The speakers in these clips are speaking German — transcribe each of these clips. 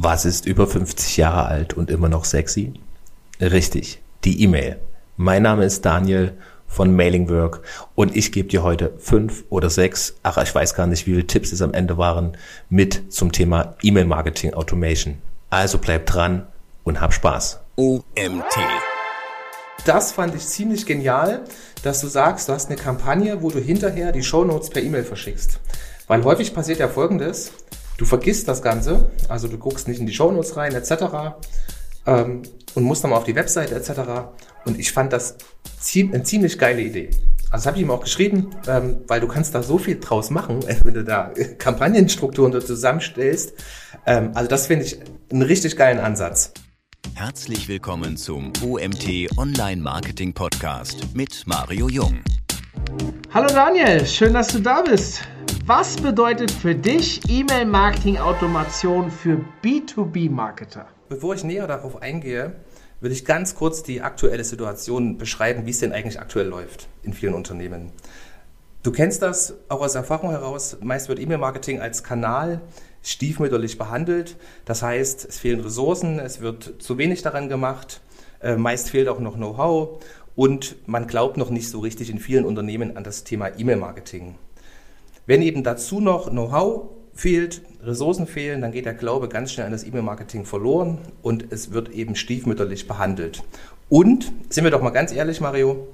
Was ist über 50 Jahre alt und immer noch sexy? Richtig, die E-Mail. Mein Name ist Daniel von Mailingwork und ich gebe dir heute fünf oder sechs, ach ich weiß gar nicht, wie viele Tipps es am Ende waren, mit zum Thema E-Mail-Marketing Automation. Also bleib dran und hab Spaß. OMT. Das fand ich ziemlich genial, dass du sagst, du hast eine Kampagne, wo du hinterher die Shownotes per E-Mail verschickst. Weil häufig passiert ja Folgendes, du vergisst das Ganze, also du guckst nicht in die Shownotes rein etc. Ähm, und musst dann mal auf die Website etc. Und ich fand das eine ziemlich geile Idee. Also habe ich ihm auch geschrieben, ähm, weil du kannst da so viel draus machen, wenn du da Kampagnenstrukturen da zusammenstellst. Ähm, also das finde ich einen richtig geilen Ansatz. Herzlich willkommen zum OMT Online Marketing Podcast mit Mario Jung. Hallo Daniel, schön, dass du da bist. Was bedeutet für dich E-Mail-Marketing-Automation für B2B-Marketer? Bevor ich näher darauf eingehe, will ich ganz kurz die aktuelle Situation beschreiben, wie es denn eigentlich aktuell läuft in vielen Unternehmen. Du kennst das auch aus Erfahrung heraus. Meist wird E-Mail-Marketing als Kanal stiefmütterlich behandelt. Das heißt, es fehlen Ressourcen, es wird zu wenig daran gemacht, äh, meist fehlt auch noch Know-how und man glaubt noch nicht so richtig in vielen Unternehmen an das Thema E-Mail-Marketing. Wenn eben dazu noch Know-how fehlt, Ressourcen fehlen, dann geht der Glaube ganz schnell an das E-Mail-Marketing verloren und es wird eben stiefmütterlich behandelt. Und, sind wir doch mal ganz ehrlich, Mario,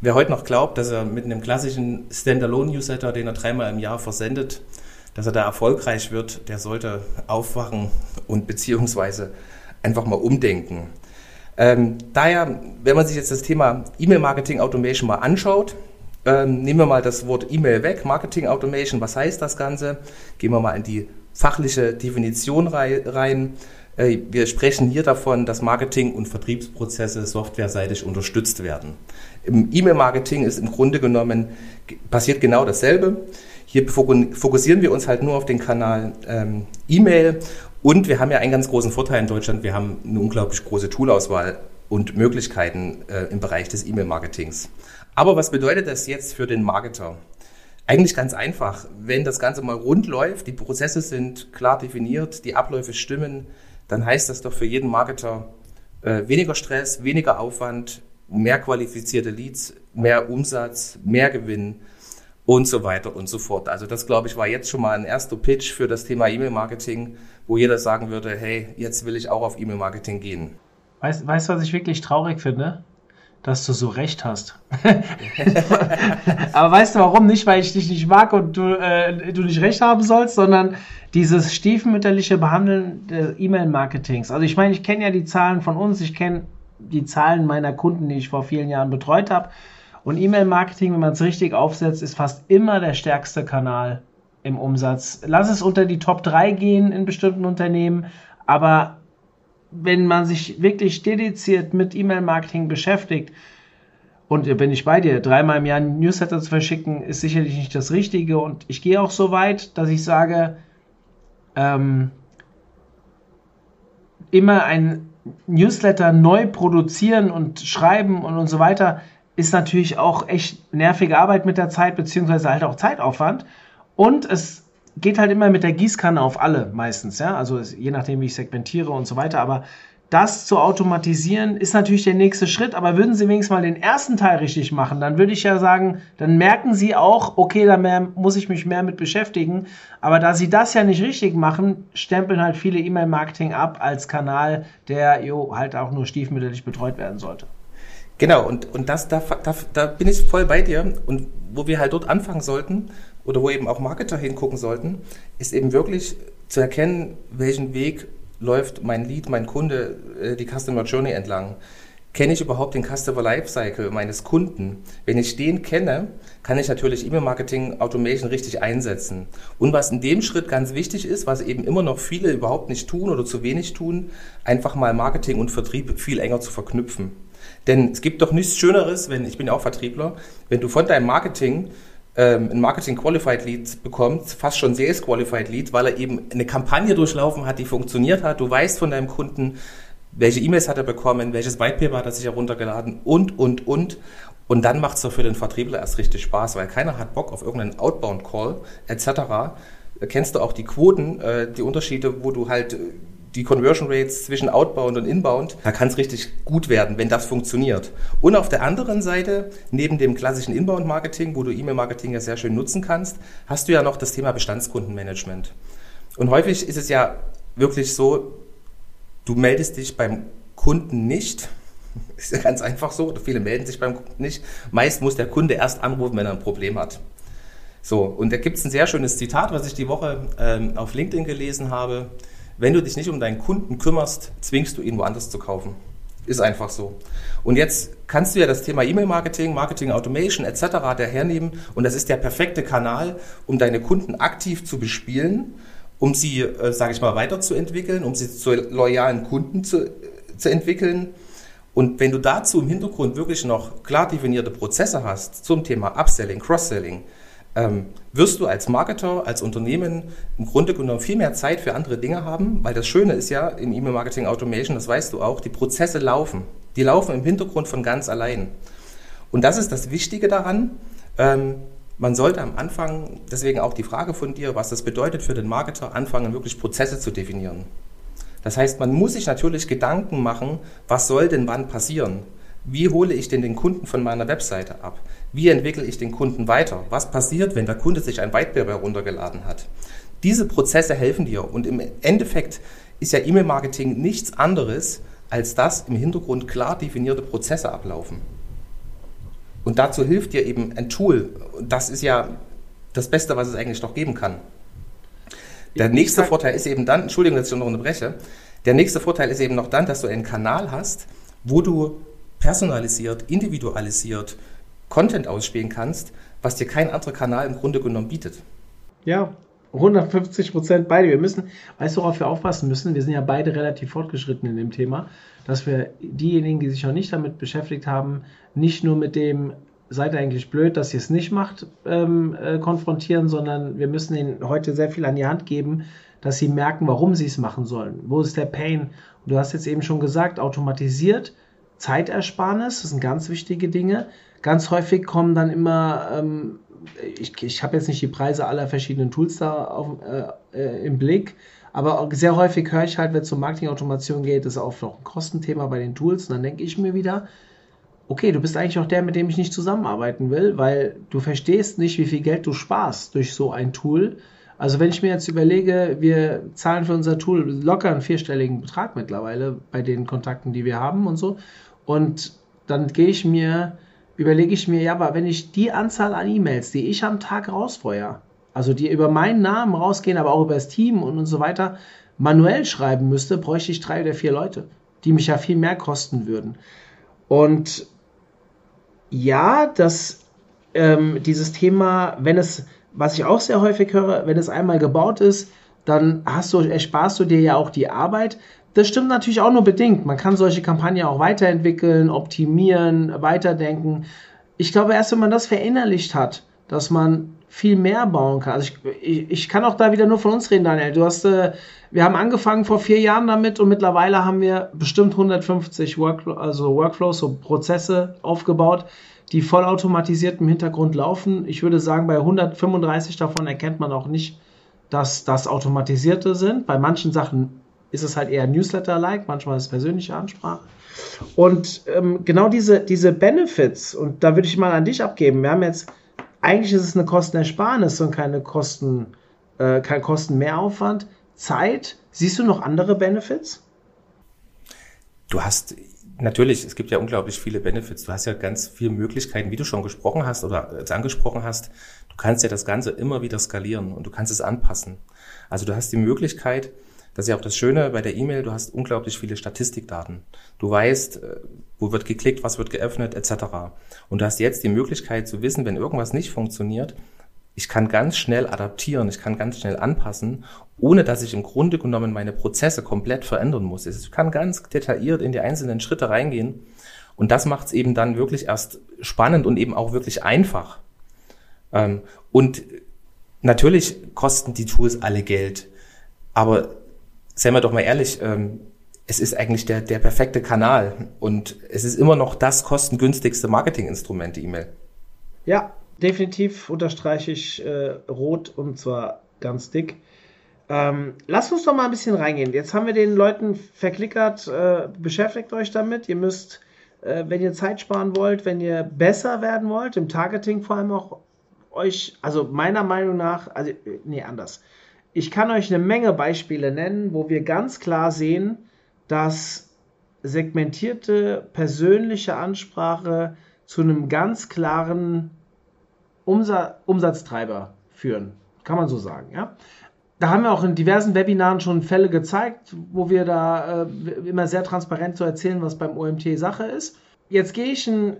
wer heute noch glaubt, dass er mit einem klassischen Standalone-Newsletter, den er dreimal im Jahr versendet, dass er da erfolgreich wird, der sollte aufwachen und beziehungsweise einfach mal umdenken. Ähm, daher, wenn man sich jetzt das Thema E-Mail-Marketing Automation mal anschaut, ähm, nehmen wir mal das Wort E-Mail weg, Marketing Automation, was heißt das Ganze? Gehen wir mal in die fachliche Definition rein. Äh, wir sprechen hier davon, dass Marketing- und Vertriebsprozesse softwareseitig unterstützt werden. Im E-Mail-Marketing ist im Grunde genommen, passiert genau dasselbe. Hier fokussieren wir uns halt nur auf den Kanal ähm, E-Mail und wir haben ja einen ganz großen Vorteil in Deutschland, wir haben eine unglaublich große Toolauswahl und Möglichkeiten äh, im Bereich des E-Mail-Marketings. Aber was bedeutet das jetzt für den Marketer? Eigentlich ganz einfach. Wenn das Ganze mal rund läuft, die Prozesse sind klar definiert, die Abläufe stimmen, dann heißt das doch für jeden Marketer äh, weniger Stress, weniger Aufwand, mehr qualifizierte Leads, mehr Umsatz, mehr Gewinn und so weiter und so fort. Also das, glaube ich, war jetzt schon mal ein erster Pitch für das Thema E-Mail-Marketing, wo jeder sagen würde, hey, jetzt will ich auch auf E-Mail-Marketing gehen. Weißt du, was ich wirklich traurig finde? Dass du so recht hast. Aber weißt du warum? Nicht, weil ich dich nicht mag und du, äh, du nicht recht haben sollst, sondern dieses stiefmütterliche Behandeln des E-Mail-Marketings. Also ich meine, ich kenne ja die Zahlen von uns, ich kenne die Zahlen meiner Kunden, die ich vor vielen Jahren betreut habe. Und E-Mail-Marketing, wenn man es richtig aufsetzt, ist fast immer der stärkste Kanal im Umsatz. Lass es unter die Top 3 gehen in bestimmten Unternehmen, aber wenn man sich wirklich dediziert mit E-Mail-Marketing beschäftigt, und bin ich bei dir, dreimal im Jahr ein Newsletter zu verschicken, ist sicherlich nicht das Richtige. Und ich gehe auch so weit, dass ich sage, ähm, immer ein Newsletter neu produzieren und schreiben und, und so weiter, ist natürlich auch echt nervige Arbeit mit der Zeit, beziehungsweise halt auch Zeitaufwand. Und es geht halt immer mit der Gießkanne auf alle meistens, ja. Also je nachdem, wie ich segmentiere und so weiter. Aber das zu automatisieren ist natürlich der nächste Schritt. Aber würden Sie wenigstens mal den ersten Teil richtig machen, dann würde ich ja sagen, dann merken Sie auch, okay, da mehr, muss ich mich mehr mit beschäftigen. Aber da Sie das ja nicht richtig machen, stempeln halt viele E-Mail-Marketing ab als Kanal, der jo, halt auch nur stiefmütterlich betreut werden sollte. Genau, und, und das, da, da, da bin ich voll bei dir. Und wo wir halt dort anfangen sollten, oder wo eben auch Marketer hingucken sollten, ist eben wirklich zu erkennen, welchen Weg läuft mein Lead, mein Kunde, äh, die Customer Journey entlang. Kenne ich überhaupt den Customer Lifecycle meines Kunden? Wenn ich den kenne, kann ich natürlich E-Mail-Marketing Automation richtig einsetzen. Und was in dem Schritt ganz wichtig ist, was eben immer noch viele überhaupt nicht tun oder zu wenig tun, einfach mal Marketing und Vertrieb viel enger zu verknüpfen. Denn es gibt doch nichts Schöneres, wenn, ich bin ja auch Vertriebler, wenn du von deinem Marketing ähm, ein Marketing Qualified Lead bekommt, fast schon Sales Qualified Lead, weil er eben eine Kampagne durchlaufen hat, die funktioniert hat. Du weißt von deinem Kunden, welche E-Mails hat er bekommen, welches White Paper hat er sich heruntergeladen und, und, und. Und dann macht es doch für den Vertriebler erst richtig Spaß, weil keiner hat Bock auf irgendeinen Outbound Call etc. Kennst du auch die Quoten, äh, die Unterschiede, wo du halt die Conversion Rates zwischen Outbound und Inbound, da kann es richtig gut werden, wenn das funktioniert. Und auf der anderen Seite, neben dem klassischen Inbound-Marketing, wo du E-Mail-Marketing ja sehr schön nutzen kannst, hast du ja noch das Thema Bestandskundenmanagement. Und häufig ist es ja wirklich so, du meldest dich beim Kunden nicht. Ist ja ganz einfach so. Viele melden sich beim Kunden nicht. Meist muss der Kunde erst anrufen, wenn er ein Problem hat. So, und da gibt es ein sehr schönes Zitat, was ich die Woche ähm, auf LinkedIn gelesen habe. Wenn du dich nicht um deinen Kunden kümmerst, zwingst du ihn woanders zu kaufen. Ist einfach so. Und jetzt kannst du ja das Thema E-Mail-Marketing, Marketing Automation etc. dahernehmen und das ist der perfekte Kanal, um deine Kunden aktiv zu bespielen, um sie, äh, sage ich mal, weiterzuentwickeln, um sie zu loyalen Kunden zu, zu entwickeln. Und wenn du dazu im Hintergrund wirklich noch klar definierte Prozesse hast zum Thema Upselling, Cross-Selling, ähm, wirst du als Marketer, als Unternehmen im Grunde genommen viel mehr Zeit für andere Dinge haben, weil das Schöne ist ja in E-Mail-Marketing Automation, das weißt du auch, die Prozesse laufen. Die laufen im Hintergrund von ganz allein. Und das ist das Wichtige daran. Ähm, man sollte am Anfang, deswegen auch die Frage von dir, was das bedeutet für den Marketer, anfangen, wirklich Prozesse zu definieren. Das heißt, man muss sich natürlich Gedanken machen, was soll denn wann passieren? Wie hole ich denn den Kunden von meiner Webseite ab? Wie entwickle ich den Kunden weiter? Was passiert, wenn der Kunde sich ein White Paper heruntergeladen hat? Diese Prozesse helfen dir und im Endeffekt ist ja E-Mail-Marketing nichts anderes, als dass im Hintergrund klar definierte Prozesse ablaufen. Und dazu hilft dir eben ein Tool. Das ist ja das Beste, was es eigentlich noch geben kann. Der nächste Vorteil ist eben dann, Entschuldigung, dass ich noch unterbreche, der nächste Vorteil ist eben noch dann, dass du einen Kanal hast, wo du personalisiert, individualisiert Content ausspielen kannst, was dir kein anderer Kanal im Grunde genommen bietet. Ja, 150 Prozent beide. Wir müssen, weißt du, worauf wir aufpassen müssen? Wir sind ja beide relativ fortgeschritten in dem Thema, dass wir diejenigen, die sich noch nicht damit beschäftigt haben, nicht nur mit dem seid ihr eigentlich blöd, dass ihr es nicht macht, ähm, äh, konfrontieren, sondern wir müssen ihnen heute sehr viel an die Hand geben, dass sie merken, warum sie es machen sollen. Wo ist der Pain? Und du hast jetzt eben schon gesagt, automatisiert Zeitersparnis, das sind ganz wichtige Dinge. Ganz häufig kommen dann immer, ähm, ich, ich habe jetzt nicht die Preise aller verschiedenen Tools da auf, äh, äh, im Blick, aber sehr häufig höre ich halt, wenn es um Marketing-Automation geht, ist auch noch ein Kostenthema bei den Tools. Und dann denke ich mir wieder, okay, du bist eigentlich auch der, mit dem ich nicht zusammenarbeiten will, weil du verstehst nicht, wie viel Geld du sparst durch so ein Tool. Also wenn ich mir jetzt überlege, wir zahlen für unser Tool locker einen vierstelligen Betrag mittlerweile bei den Kontakten, die wir haben und so. Und dann gehe ich mir, überlege ich mir, ja, aber wenn ich die Anzahl an E-Mails, die ich am Tag rausfeuere, also die über meinen Namen rausgehen, aber auch über das Team und, und so weiter, manuell schreiben müsste, bräuchte ich drei oder vier Leute, die mich ja viel mehr kosten würden. Und ja, dass ähm, dieses Thema, wenn es, was ich auch sehr häufig höre, wenn es einmal gebaut ist, dann hast du, ersparst du dir ja auch die Arbeit. Das stimmt natürlich auch nur bedingt. Man kann solche Kampagnen auch weiterentwickeln, optimieren, weiterdenken. Ich glaube, erst wenn man das verinnerlicht hat, dass man viel mehr bauen kann. Also ich, ich, ich kann auch da wieder nur von uns reden, Daniel. Du hast, äh, wir haben angefangen vor vier Jahren damit und mittlerweile haben wir bestimmt 150 Workflow, also Workflows, so Prozesse aufgebaut, die vollautomatisiert im Hintergrund laufen. Ich würde sagen, bei 135 davon erkennt man auch nicht, dass das automatisierte sind. Bei manchen Sachen ist es halt eher Newsletter-like, manchmal ist es persönliche Ansprache. Und ähm, genau diese, diese Benefits, und da würde ich mal an dich abgeben, wir haben jetzt, eigentlich ist es eine Kostenersparnis und keine Kosten, äh, kein Kostenmehraufwand. Zeit, siehst du noch andere Benefits? Du hast natürlich, es gibt ja unglaublich viele Benefits. Du hast ja ganz viele Möglichkeiten, wie du schon gesprochen hast oder jetzt angesprochen hast. Du kannst ja das Ganze immer wieder skalieren und du kannst es anpassen. Also du hast die Möglichkeit, das ist ja auch das Schöne bei der E-Mail, du hast unglaublich viele Statistikdaten. Du weißt, äh, wo wird geklickt, was wird geöffnet, etc. Und du hast jetzt die Möglichkeit zu wissen, wenn irgendwas nicht funktioniert, ich kann ganz schnell adaptieren, ich kann ganz schnell anpassen, ohne dass ich im Grunde genommen meine Prozesse komplett verändern muss. Ich kann ganz detailliert in die einzelnen Schritte reingehen. Und das macht es eben dann wirklich erst spannend und eben auch wirklich einfach. Ähm, und natürlich kosten die Tools alle Geld. Aber seien wir doch mal ehrlich, ähm, es ist eigentlich der, der perfekte Kanal und es ist immer noch das kostengünstigste Marketinginstrument, die E-Mail. Ja, definitiv unterstreiche ich äh, rot und zwar ganz dick. Ähm, lasst uns doch mal ein bisschen reingehen. Jetzt haben wir den Leuten verklickert, äh, beschäftigt euch damit. Ihr müsst, äh, wenn ihr Zeit sparen wollt, wenn ihr besser werden wollt, im Targeting vor allem auch euch, also meiner Meinung nach, also, nee, anders. Ich kann euch eine Menge Beispiele nennen, wo wir ganz klar sehen, dass segmentierte persönliche Ansprache zu einem ganz klaren Umsatz, Umsatztreiber führen. Kann man so sagen, ja. Da haben wir auch in diversen Webinaren schon Fälle gezeigt, wo wir da äh, immer sehr transparent zu so erzählen, was beim OMT Sache ist. Jetzt gehe ich einen,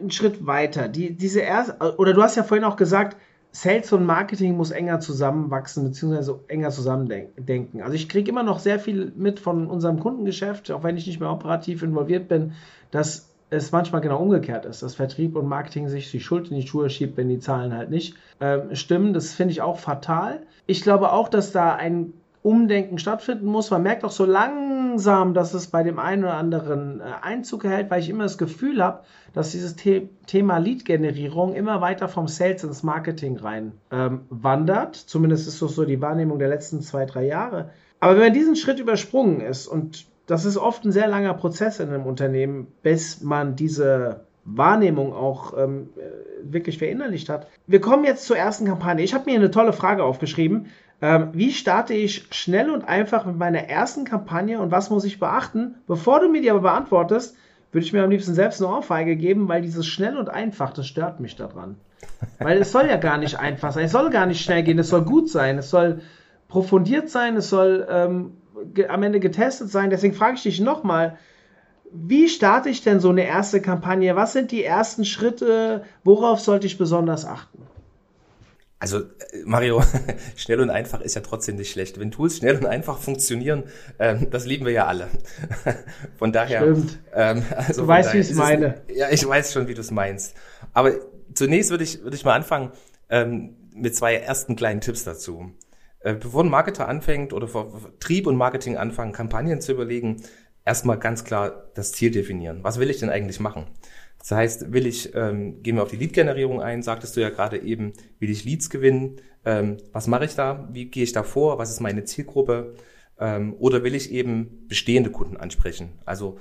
einen Schritt weiter. Die, diese erste, oder du hast ja vorhin auch gesagt, Sales und Marketing muss enger zusammenwachsen bzw. enger zusammendenken. Also ich kriege immer noch sehr viel mit von unserem Kundengeschäft, auch wenn ich nicht mehr operativ involviert bin, dass es manchmal genau umgekehrt ist, dass Vertrieb und Marketing sich die Schuld in die Schuhe schiebt, wenn die Zahlen halt nicht ähm, stimmen. Das finde ich auch fatal. Ich glaube auch, dass da ein Umdenken stattfinden muss. Man merkt auch so langsam, dass es bei dem einen oder anderen äh, Einzug erhält, weil ich immer das Gefühl habe, dass dieses The Thema Lead-Generierung immer weiter vom Sales ins Marketing rein ähm, wandert. Zumindest ist das so die Wahrnehmung der letzten zwei, drei Jahre. Aber wenn man diesen Schritt übersprungen ist, und das ist oft ein sehr langer Prozess in einem Unternehmen, bis man diese Wahrnehmung auch ähm, äh, wirklich verinnerlicht hat. Wir kommen jetzt zur ersten Kampagne. Ich habe mir eine tolle Frage aufgeschrieben. Ähm, wie starte ich schnell und einfach mit meiner ersten Kampagne und was muss ich beachten? Bevor du mir die aber beantwortest, würde ich mir am liebsten selbst eine Ohrfeige geben, weil dieses schnell und einfach, das stört mich daran. Weil es soll ja gar nicht einfach sein, es soll gar nicht schnell gehen, es soll gut sein, es soll profundiert sein, es soll ähm, am Ende getestet sein. Deswegen frage ich dich nochmal, wie starte ich denn so eine erste Kampagne? Was sind die ersten Schritte? Worauf sollte ich besonders achten? Also äh, Mario, schnell und einfach ist ja trotzdem nicht schlecht. Wenn Tools schnell und einfach funktionieren, ähm, das lieben wir ja alle. von daher. Stimmt. Ähm, also du weißt, wie ich es meine. Ja, ich weiß schon, wie du es meinst. Aber zunächst würde ich, würde ich mal anfangen ähm, mit zwei ersten kleinen Tipps dazu. Äh, bevor ein Marketer anfängt oder Vertrieb und Marketing anfangen, Kampagnen zu überlegen, erstmal ganz klar das Ziel definieren. Was will ich denn eigentlich machen? Das heißt, will ich, ähm, gehen wir auf die Lead-Generierung ein, sagtest du ja gerade eben, will ich Leads gewinnen? Ähm, was mache ich da? Wie gehe ich da vor? Was ist meine Zielgruppe? Ähm, oder will ich eben bestehende Kunden ansprechen? Also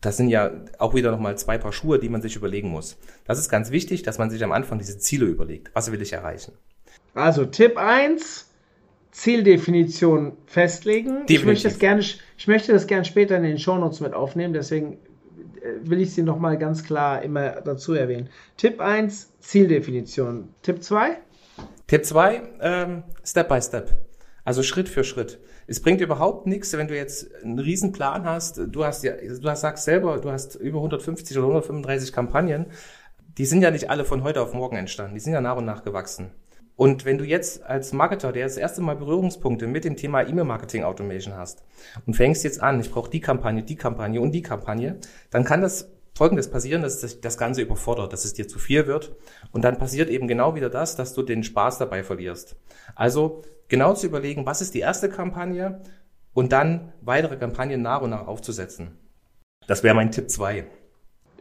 das sind ja auch wieder nochmal zwei Paar Schuhe, die man sich überlegen muss. Das ist ganz wichtig, dass man sich am Anfang diese Ziele überlegt. Was will ich erreichen? Also Tipp eins: Zieldefinition festlegen. Ich möchte, das gerne, ich möchte das gerne später in den Shownotes mit aufnehmen, deswegen will ich sie nochmal ganz klar immer dazu erwähnen. Tipp 1, Zieldefinition. Tipp 2? Tipp 2, ähm, Step by Step. Also Schritt für Schritt. Es bringt überhaupt nichts, wenn du jetzt einen riesen Plan hast. Du hast ja, du hast, sagst selber, du hast über 150 oder 135 Kampagnen. Die sind ja nicht alle von heute auf morgen entstanden. Die sind ja nach und nach gewachsen. Und wenn du jetzt als Marketer, der das erste Mal Berührungspunkte mit dem Thema E-Mail-Marketing Automation hast und fängst jetzt an, ich brauche die Kampagne, die Kampagne und die Kampagne, dann kann das Folgendes passieren, dass das, das Ganze überfordert, dass es dir zu viel wird. Und dann passiert eben genau wieder das, dass du den Spaß dabei verlierst. Also genau zu überlegen, was ist die erste Kampagne und dann weitere Kampagnen nach und nach aufzusetzen. Das wäre mein Tipp 2.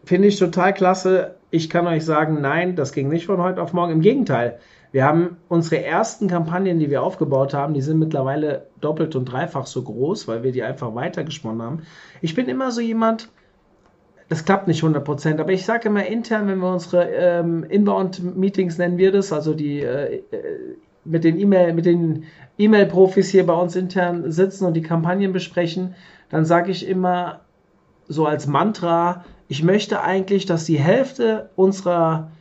Finde ich total klasse. Ich kann euch sagen, nein, das ging nicht von heute auf morgen. Im Gegenteil. Wir haben unsere ersten Kampagnen, die wir aufgebaut haben, die sind mittlerweile doppelt und dreifach so groß, weil wir die einfach weitergesponnen haben. Ich bin immer so jemand, das klappt nicht 100%, aber ich sage immer intern, wenn wir unsere ähm, Inbound-Meetings nennen wir das, also die äh, äh mit den E-Mail, mit den E-Mail-Profis hier bei uns intern sitzen und die Kampagnen besprechen, dann sage ich immer so als Mantra, ich möchte eigentlich, dass die Hälfte unserer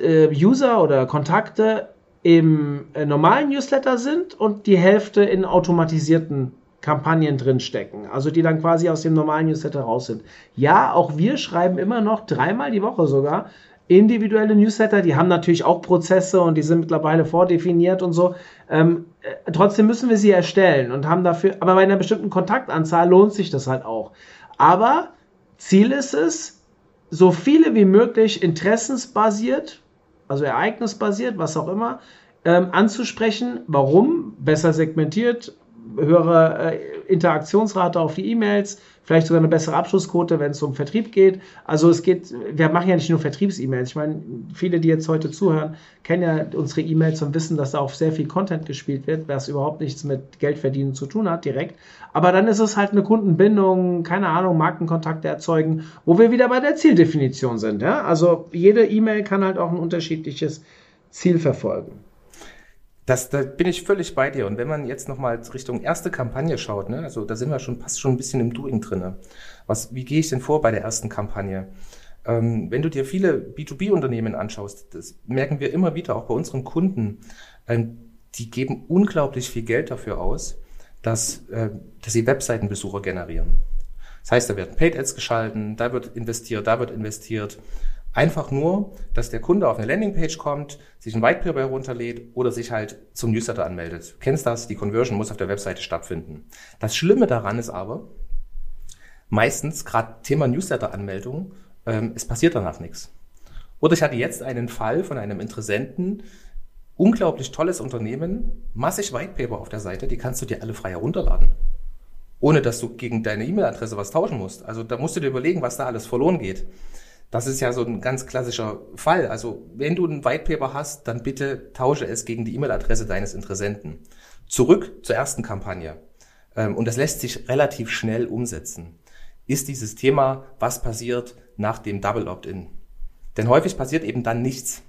User oder Kontakte im äh, normalen Newsletter sind und die Hälfte in automatisierten Kampagnen drinstecken, also die dann quasi aus dem normalen Newsletter raus sind. Ja, auch wir schreiben immer noch dreimal die Woche sogar individuelle Newsletter, die haben natürlich auch Prozesse und die sind mittlerweile vordefiniert und so. Ähm, äh, trotzdem müssen wir sie erstellen und haben dafür, aber bei einer bestimmten Kontaktanzahl lohnt sich das halt auch. Aber Ziel ist es, so viele wie möglich interessensbasiert also ereignisbasiert, was auch immer, ähm, anzusprechen. Warum? Besser segmentiert, höhere äh, Interaktionsrate auf die E-Mails, vielleicht sogar eine bessere Abschlussquote, wenn es um Vertrieb geht. Also es geht, wir machen ja nicht nur Vertriebs-E-Mails. Ich meine, viele, die jetzt heute zuhören, kennen ja unsere E-Mails und wissen, dass da auch sehr viel Content gespielt wird, was überhaupt nichts mit Geldverdienen zu tun hat direkt. Aber dann ist es halt eine Kundenbindung, keine Ahnung, Markenkontakte erzeugen, wo wir wieder bei der Zieldefinition sind. Ja? Also jede E-Mail kann halt auch ein unterschiedliches Ziel verfolgen. Das, da bin ich völlig bei dir. Und wenn man jetzt nochmal Richtung erste Kampagne schaut, ne, also da sind wir schon fast schon ein bisschen im Doing drinne. Was, wie gehe ich denn vor bei der ersten Kampagne? Ähm, wenn du dir viele B2B-Unternehmen anschaust, das merken wir immer wieder, auch bei unseren Kunden, ähm, die geben unglaublich viel Geld dafür aus, dass, äh, dass sie Webseitenbesucher generieren. Das heißt, da werden Paid Ads geschalten, da wird investiert, da wird investiert. Einfach nur, dass der Kunde auf eine Landingpage kommt, sich ein White Paper herunterlädt oder sich halt zum Newsletter anmeldet. Du kennst das, die Conversion muss auf der Webseite stattfinden. Das Schlimme daran ist aber, meistens, gerade Thema Newsletter-Anmeldung, ähm, es passiert danach nichts. Oder ich hatte jetzt einen Fall von einem Interessenten, unglaublich tolles Unternehmen, massig White Paper auf der Seite, die kannst du dir alle frei herunterladen. Ohne dass du gegen deine E-Mail-Adresse was tauschen musst. Also da musst du dir überlegen, was da alles verloren geht. Das ist ja so ein ganz klassischer Fall. Also wenn du ein White Paper hast, dann bitte tausche es gegen die E-Mail-Adresse deines Interessenten. Zurück zur ersten Kampagne. Ähm, und das lässt sich relativ schnell umsetzen. Ist dieses Thema, was passiert nach dem Double Opt-in? Denn häufig passiert eben dann nichts.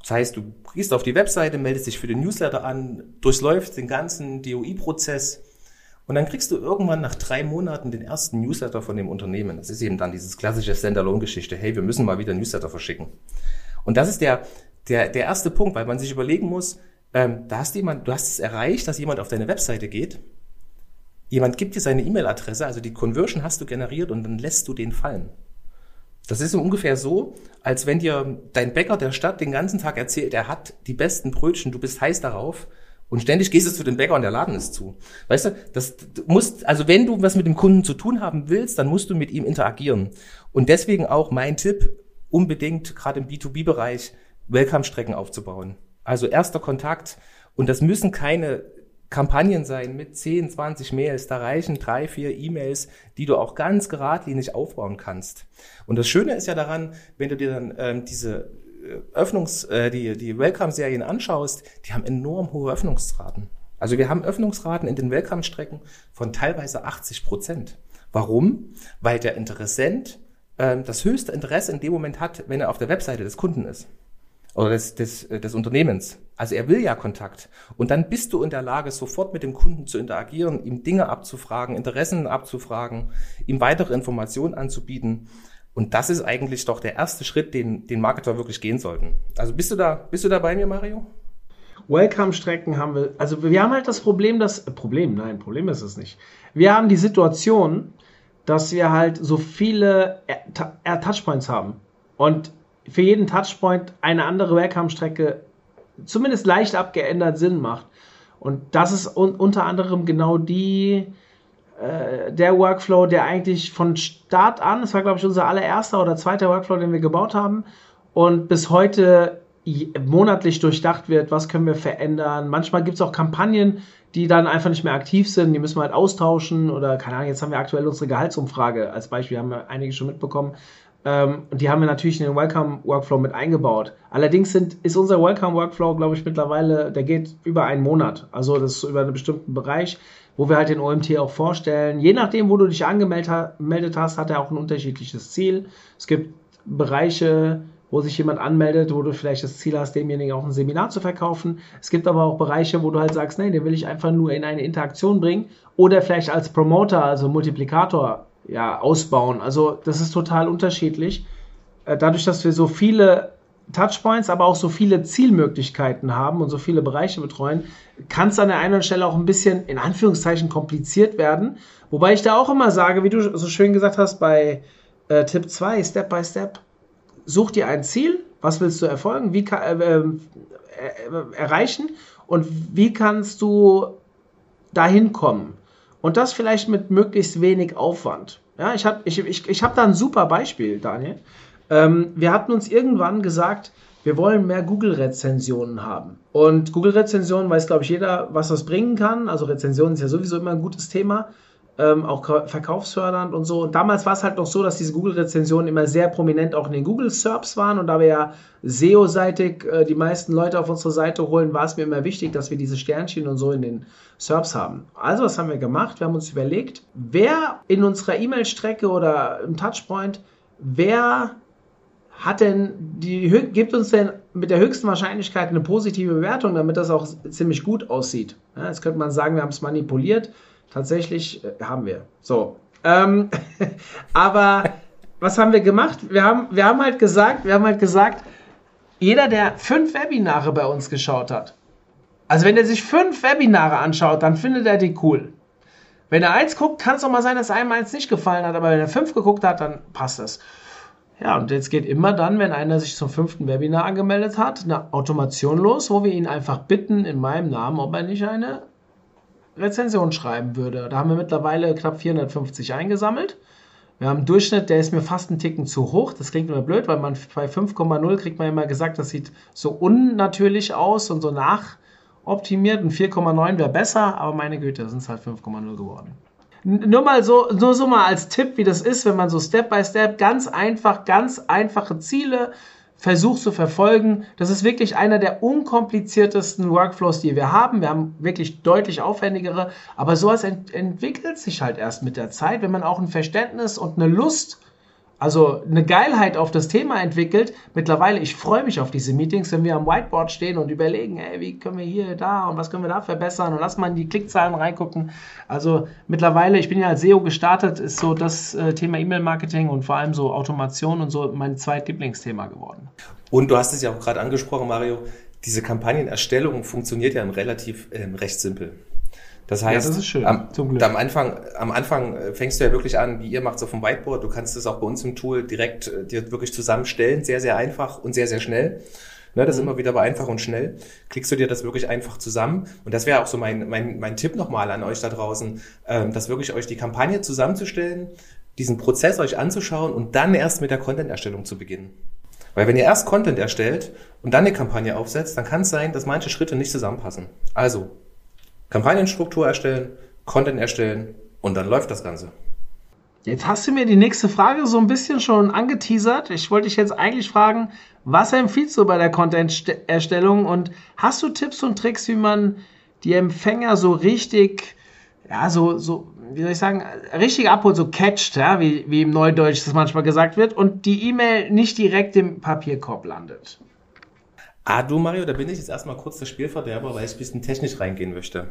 Das heißt, du gehst auf die Webseite, meldest dich für den Newsletter an, durchläufst den ganzen DOI-Prozess, und dann kriegst du irgendwann nach drei Monaten den ersten Newsletter von dem Unternehmen. Das ist eben dann dieses klassische Standalone-Geschichte. Hey, wir müssen mal wieder Newsletter verschicken. Und das ist der, der, der erste Punkt, weil man sich überlegen muss, ähm, da hast jemand, du hast es erreicht, dass jemand auf deine Webseite geht. Jemand gibt dir seine E-Mail-Adresse, also die Conversion hast du generiert und dann lässt du den fallen. Das ist so ungefähr so, als wenn dir dein Bäcker der Stadt den ganzen Tag erzählt, er hat die besten Brötchen, du bist heiß darauf und ständig gehst du zu dem Bäcker und der Laden ist zu. Weißt du, das du musst, also wenn du was mit dem Kunden zu tun haben willst, dann musst du mit ihm interagieren. Und deswegen auch mein Tipp, unbedingt gerade im B2B-Bereich Welcome-Strecken aufzubauen. Also erster Kontakt. Und das müssen keine Kampagnen sein mit 10, 20 Mails. Da reichen drei, vier E-Mails, die du auch ganz geradlinig aufbauen kannst. Und das Schöne ist ja daran, wenn du dir dann ähm, diese Öffnungs, äh, die, die Welcome-Serien anschaust, die haben enorm hohe Öffnungsraten. Also wir haben Öffnungsraten in den Welcome-Strecken von teilweise 80 Prozent. Warum? Weil der Interessent äh, das höchste Interesse in dem Moment hat, wenn er auf der Webseite des Kunden ist oder des, des, äh, des Unternehmens. Also er will ja Kontakt. Und dann bist du in der Lage, sofort mit dem Kunden zu interagieren, ihm Dinge abzufragen, Interessen abzufragen, ihm weitere Informationen anzubieten. Und das ist eigentlich doch der erste Schritt, den, den Marketer wirklich gehen sollten. Also bist du da, bist du da bei mir, Mario? Welcome-Strecken haben wir, also wir haben halt das Problem, dass, äh, Problem, nein, Problem ist es nicht. Wir haben die Situation, dass wir halt so viele Touchpoints haben und für jeden Touchpoint eine andere Welcome-Strecke zumindest leicht abgeändert Sinn macht. Und das ist un unter anderem genau die äh, der Workflow, der eigentlich von Start an, das war glaube ich unser allererster oder zweiter Workflow, den wir gebaut haben und bis heute monatlich durchdacht wird, was können wir verändern. Manchmal gibt es auch Kampagnen, die dann einfach nicht mehr aktiv sind, die müssen wir halt austauschen oder keine Ahnung, jetzt haben wir aktuell unsere Gehaltsumfrage als Beispiel, haben wir einige schon mitbekommen. Ähm, und die haben wir natürlich in den Welcome-Workflow mit eingebaut. Allerdings sind, ist unser Welcome-Workflow, glaube ich, mittlerweile, der geht über einen Monat. Also das ist über einen bestimmten Bereich wo wir halt den OMT auch vorstellen. Je nachdem, wo du dich angemeldet hast, hat er auch ein unterschiedliches Ziel. Es gibt Bereiche, wo sich jemand anmeldet, wo du vielleicht das Ziel hast, demjenigen auch ein Seminar zu verkaufen. Es gibt aber auch Bereiche, wo du halt sagst, nee, den will ich einfach nur in eine Interaktion bringen oder vielleicht als Promoter, also Multiplikator, ja, ausbauen. Also das ist total unterschiedlich. Äh, dadurch, dass wir so viele Touchpoints, aber auch so viele Zielmöglichkeiten haben und so viele Bereiche betreuen, kann es an der einen Stelle auch ein bisschen in Anführungszeichen kompliziert werden. Wobei ich da auch immer sage, wie du so schön gesagt hast bei äh, Tipp 2, Step by Step, such dir ein Ziel, was willst du erfolgen, wie kann, äh, ähm, äh, erreichen und wie kannst du dahin kommen. Und das vielleicht mit möglichst wenig Aufwand. Ja, ich habe ich, ich, ich hab da ein super Beispiel, Daniel. Ähm, wir hatten uns irgendwann gesagt, wir wollen mehr Google-Rezensionen haben. Und Google-Rezensionen weiß, glaube ich, jeder, was das bringen kann. Also Rezensionen ist ja sowieso immer ein gutes Thema ähm, auch verkaufsfördernd und so. Und damals war es halt noch so, dass diese Google-Rezensionen immer sehr prominent auch in den Google-SERPs waren. Und da wir ja SEO-seitig äh, die meisten Leute auf unsere Seite holen, war es mir immer wichtig, dass wir diese Sternchen und so in den SERPs haben. Also, was haben wir gemacht? Wir haben uns überlegt, wer in unserer E-Mail-Strecke oder im Touchpoint, wer hat denn die, gibt uns denn mit der höchsten Wahrscheinlichkeit eine positive Bewertung, damit das auch ziemlich gut aussieht. Ja, jetzt könnte man sagen, wir haben es manipuliert. Tatsächlich äh, haben wir. So. Ähm, aber was haben wir gemacht? Wir haben, wir haben halt gesagt, wir haben halt gesagt, jeder, der fünf Webinare bei uns geschaut hat, also wenn er sich fünf Webinare anschaut, dann findet er die cool. Wenn er eins guckt, kann es auch mal sein, dass einem eins nicht gefallen hat, aber wenn er fünf geguckt hat, dann passt es. Ja, und jetzt geht immer dann, wenn einer sich zum fünften Webinar angemeldet hat, eine Automation los, wo wir ihn einfach bitten in meinem Namen, ob er nicht eine Rezension schreiben würde. Da haben wir mittlerweile knapp 450 eingesammelt. Wir haben einen Durchschnitt, der ist mir fast einen Ticken zu hoch. Das klingt immer blöd, weil man bei 5,0 kriegt man immer gesagt, das sieht so unnatürlich aus und so nachoptimiert. Und 4,9 wäre besser, aber meine Güte, sind es halt 5,0 geworden. Nur mal so, nur so mal als Tipp, wie das ist, wenn man so Step by Step ganz einfach, ganz einfache Ziele versucht zu verfolgen. Das ist wirklich einer der unkompliziertesten Workflows, die wir haben. Wir haben wirklich deutlich aufwendigere, aber sowas ent entwickelt sich halt erst mit der Zeit, wenn man auch ein Verständnis und eine Lust also eine Geilheit auf das Thema entwickelt. Mittlerweile, ich freue mich auf diese Meetings, wenn wir am Whiteboard stehen und überlegen, ey, wie können wir hier, da und was können wir da verbessern und lass mal in die Klickzahlen reingucken. Also mittlerweile, ich bin ja als SEO gestartet, ist so das äh, Thema E-Mail-Marketing und vor allem so Automation und so mein zweitlieblingsthema geworden. Und du hast es ja auch gerade angesprochen, Mario, diese Kampagnenerstellung funktioniert ja relativ äh, recht simpel. Das heißt, ja, das schön, am, am, Anfang, am Anfang äh, fängst du ja wirklich an, wie ihr macht so vom Whiteboard. Du kannst es auch bei uns im Tool direkt äh, dir wirklich zusammenstellen, sehr, sehr einfach und sehr, sehr schnell. Ne, das ist mhm. immer wieder aber einfach und schnell. Klickst du dir das wirklich einfach zusammen. Und das wäre auch so mein, mein, mein Tipp nochmal an euch da draußen, ähm, das wirklich euch die Kampagne zusammenzustellen, diesen Prozess euch anzuschauen und dann erst mit der Content-Erstellung zu beginnen. Weil wenn ihr erst Content erstellt und dann eine Kampagne aufsetzt, dann kann es sein, dass manche Schritte nicht zusammenpassen. Also Kampagnenstruktur erstellen, Content erstellen und dann läuft das Ganze. Jetzt hast du mir die nächste Frage so ein bisschen schon angeteasert. Ich wollte dich jetzt eigentlich fragen, was empfiehlst du bei der Content-Erstellung und hast du Tipps und Tricks, wie man die Empfänger so richtig, ja, so, so, wie soll ich sagen, richtig abholt, so catcht, ja, wie, wie im Neudeutsch das manchmal gesagt wird und die E-Mail nicht direkt im Papierkorb landet? Ah, du Mario, da bin ich jetzt erstmal kurz der Spielverderber, weil ich ein bisschen technisch reingehen möchte.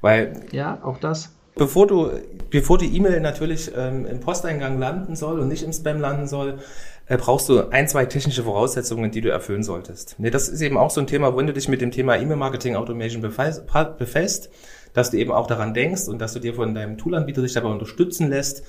Weil. Ja, auch das. Bevor du, bevor die E-Mail natürlich ähm, im Posteingang landen soll und nicht im Spam landen soll, äh, brauchst du ein, zwei technische Voraussetzungen, die du erfüllen solltest. Nee, das ist eben auch so ein Thema, wenn du dich mit dem Thema E-Mail-Marketing Automation befasst, dass du eben auch daran denkst und dass du dir von deinem Toolanbieter dich dabei unterstützen lässt,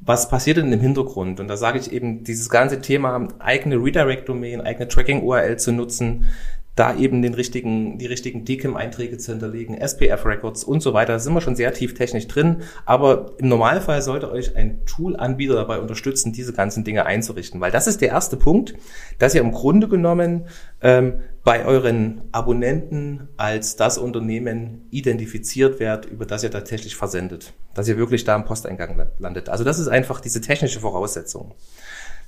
was passiert denn im Hintergrund? Und da sage ich eben, dieses ganze Thema eigene Redirect-Domain, eigene Tracking-URL zu nutzen, da eben den richtigen, die richtigen DKIM-Einträge zu hinterlegen, SPF-Records und so weiter. Da sind wir schon sehr tief technisch drin. Aber im Normalfall sollte euch ein Tool-Anbieter dabei unterstützen, diese ganzen Dinge einzurichten. Weil das ist der erste Punkt, dass ihr im Grunde genommen ähm, bei euren Abonnenten als das Unternehmen identifiziert werdet, über das ihr tatsächlich versendet. Dass ihr wirklich da im Posteingang landet. Also das ist einfach diese technische Voraussetzung.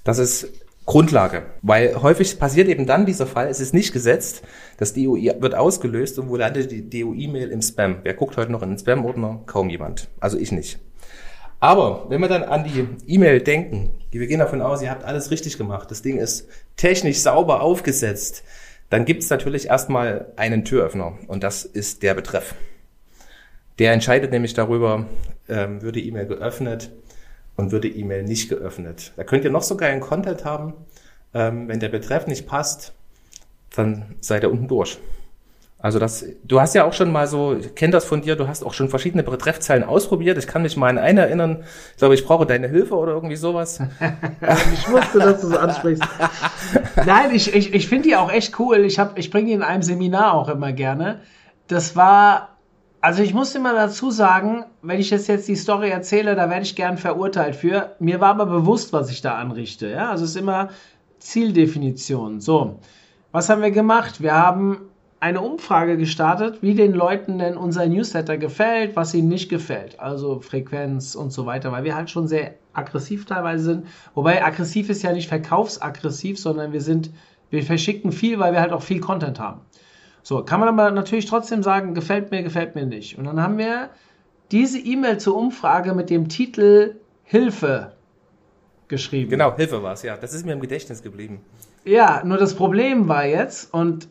Das ist Grundlage. Weil häufig passiert eben dann dieser Fall, es ist nicht gesetzt, das DOI wird ausgelöst und wo landet die DOI-Mail im Spam? Wer guckt heute noch in den Spam-Ordner? Kaum jemand. Also ich nicht. Aber wenn wir dann an die E-Mail denken, wir gehen davon aus, ihr habt alles richtig gemacht, das Ding ist technisch sauber aufgesetzt, dann gibt es natürlich erstmal einen Türöffner und das ist der Betreff. Der entscheidet nämlich darüber, ähm, wird die E-Mail geöffnet, und wird die E-Mail nicht geöffnet. Da könnt ihr noch so geilen Content haben. Ähm, wenn der Betreff nicht passt, dann seid ihr unten durch. Also das, du hast ja auch schon mal so, ich kenne das von dir, du hast auch schon verschiedene Betreffzeilen ausprobiert. Ich kann mich mal an einen erinnern. Ich glaube, ich brauche deine Hilfe oder irgendwie sowas. ich wusste, dass du so ansprichst. Nein, ich, ich, ich finde die auch echt cool. Ich, ich bringe die in einem Seminar auch immer gerne. Das war also ich muss immer dazu sagen, wenn ich jetzt, jetzt die Story erzähle, da werde ich gern verurteilt für. Mir war aber bewusst, was ich da anrichte. Ja? Also es ist immer Zieldefinition. So. was haben wir gemacht? Wir haben eine Umfrage gestartet, wie den Leuten denn unser Newsletter gefällt, was ihnen nicht gefällt. Also Frequenz und so weiter, weil wir halt schon sehr aggressiv teilweise sind. Wobei aggressiv ist ja nicht verkaufsaggressiv, sondern wir sind, wir verschicken viel, weil wir halt auch viel Content haben. So, kann man aber natürlich trotzdem sagen, gefällt mir, gefällt mir nicht. Und dann haben wir diese E-Mail zur Umfrage mit dem Titel Hilfe geschrieben. Genau, Hilfe war es, ja. Das ist mir im Gedächtnis geblieben. Ja, nur das Problem war jetzt, und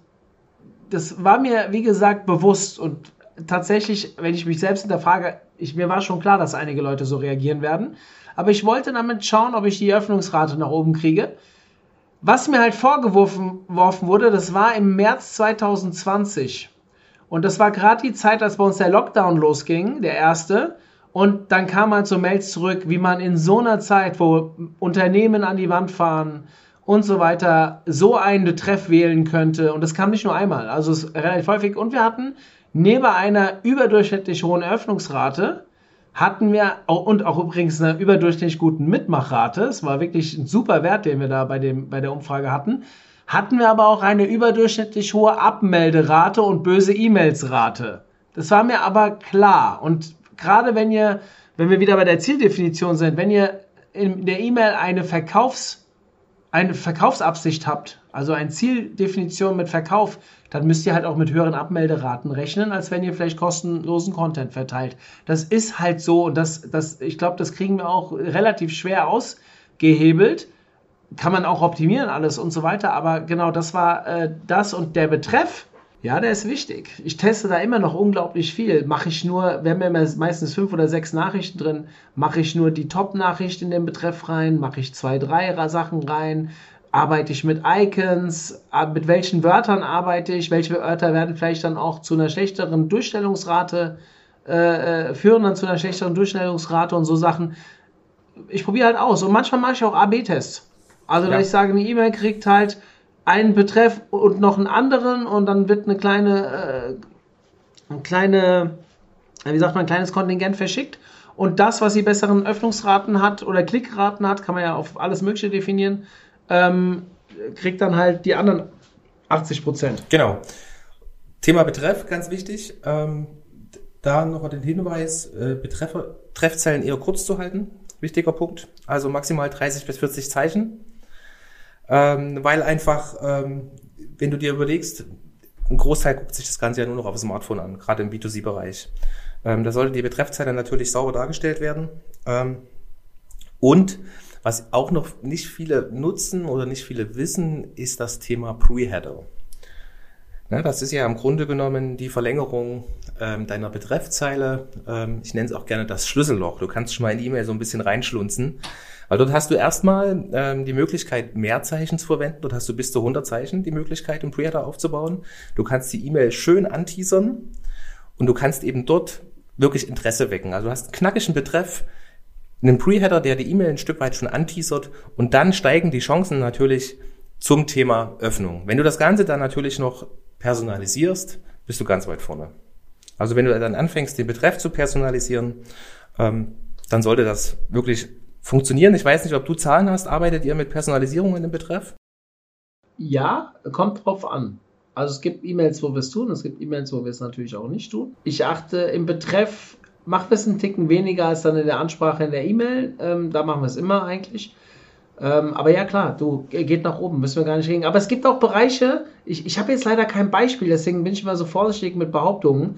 das war mir, wie gesagt, bewusst und tatsächlich, wenn ich mich selbst hinterfrage, ich, mir war schon klar, dass einige Leute so reagieren werden. Aber ich wollte damit schauen, ob ich die Öffnungsrate nach oben kriege. Was mir halt vorgeworfen wurde, das war im März 2020. Und das war gerade die Zeit, als bei uns der Lockdown losging, der erste. Und dann kam halt so Mails zurück, wie man in so einer Zeit, wo Unternehmen an die Wand fahren, und so weiter so einen Betreff wählen könnte. Und das kam nicht nur einmal, also es ist relativ häufig. Und wir hatten neben einer überdurchschnittlich hohen Eröffnungsrate, hatten wir und auch übrigens eine überdurchschnittlich guten Mitmachrate. Es war wirklich ein super Wert, den wir da bei, dem, bei der Umfrage hatten. Hatten wir aber auch eine überdurchschnittlich hohe Abmelderate und böse E-Mails-Rate. Das war mir aber klar. Und gerade wenn ihr, wenn wir wieder bei der Zieldefinition sind, wenn ihr in der E-Mail eine Verkaufs- eine Verkaufsabsicht habt, also eine Zieldefinition mit Verkauf, dann müsst ihr halt auch mit höheren Abmelderaten rechnen, als wenn ihr vielleicht kostenlosen Content verteilt. Das ist halt so und das, das, ich glaube, das kriegen wir auch relativ schwer ausgehebelt. Kann man auch optimieren alles und so weiter, aber genau das war äh, das und der Betreff ja, der ist wichtig. Ich teste da immer noch unglaublich viel. Mache ich nur, wir haben ja meistens fünf oder sechs Nachrichten drin, mache ich nur die Top-Nachricht in den Betreff rein, mache ich zwei, drei Sachen rein, arbeite ich mit Icons, mit welchen Wörtern arbeite ich, welche Wörter werden vielleicht dann auch zu einer schlechteren Durchstellungsrate äh, äh führen, dann zu einer schlechteren Durchstellungsrate und so Sachen. Ich probiere halt aus und manchmal mache ich auch AB-Tests. Also, ja. dass ich sage, eine E-Mail kriegt halt einen Betreff und noch einen anderen und dann wird eine kleine, äh, eine kleine, wie sagt man, ein kleines Kontingent verschickt. Und das, was die besseren Öffnungsraten hat oder Klickraten hat, kann man ja auf alles Mögliche definieren, ähm, kriegt dann halt die anderen 80 Prozent. Genau. Thema Betreff, ganz wichtig. Ähm, da noch den Hinweis, äh, Betreffer, Treffzellen eher kurz zu halten. Wichtiger Punkt. Also maximal 30 bis 40 Zeichen ähm, weil einfach, ähm, wenn du dir überlegst, ein Großteil guckt sich das Ganze ja nur noch auf dem Smartphone an, gerade im B2C-Bereich. Ähm, da sollte die Betreffzeile natürlich sauber dargestellt werden. Ähm, und was auch noch nicht viele nutzen oder nicht viele wissen, ist das Thema Pre-Header. Ne, das ist ja im Grunde genommen die Verlängerung ähm, deiner Betreffzeile. Ähm, ich nenne es auch gerne das Schlüsselloch. Du kannst schon mal in E-Mail so ein bisschen reinschlunzen. Weil dort hast du erstmal ähm, die Möglichkeit, mehr Zeichen zu verwenden. Dort hast du bis zu 100 Zeichen die Möglichkeit, einen Preheader aufzubauen. Du kannst die E-Mail schön anteasern und du kannst eben dort wirklich Interesse wecken. Also du hast einen knackigen Betreff, einen Preheader, der die E-Mail ein Stück weit schon anteasert und dann steigen die Chancen natürlich zum Thema Öffnung. Wenn du das Ganze dann natürlich noch personalisierst, bist du ganz weit vorne. Also wenn du dann anfängst, den Betreff zu personalisieren, ähm, dann sollte das wirklich funktionieren. Ich weiß nicht, ob du Zahlen hast. Arbeitet ihr mit Personalisierung in dem Betreff? Ja, kommt drauf an. Also es gibt E-Mails, wo wir es tun, es gibt E-Mails, wo wir es natürlich auch nicht tun. Ich achte im Betreff, macht wir es einen Ticken weniger als dann in der Ansprache in der E-Mail. Ähm, da machen wir es immer eigentlich. Ähm, aber ja, klar, du geht nach oben, müssen wir gar nicht reden. Aber es gibt auch Bereiche, ich, ich habe jetzt leider kein Beispiel, deswegen bin ich immer so vorsichtig mit Behauptungen.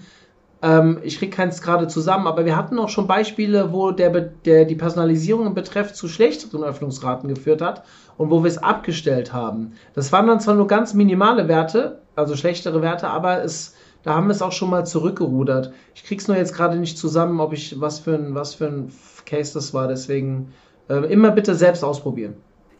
Ähm, ich kriege keins gerade zusammen, aber wir hatten auch schon Beispiele, wo der, der die Personalisierung im Betreff zu schlechteren Öffnungsraten geführt hat und wo wir es abgestellt haben. Das waren dann zwar nur ganz minimale Werte, also schlechtere Werte, aber es, da haben wir es auch schon mal zurückgerudert. Ich krieg's nur jetzt gerade nicht zusammen, ob ich was für ein, was für ein Case das war, deswegen äh, immer bitte selbst ausprobieren.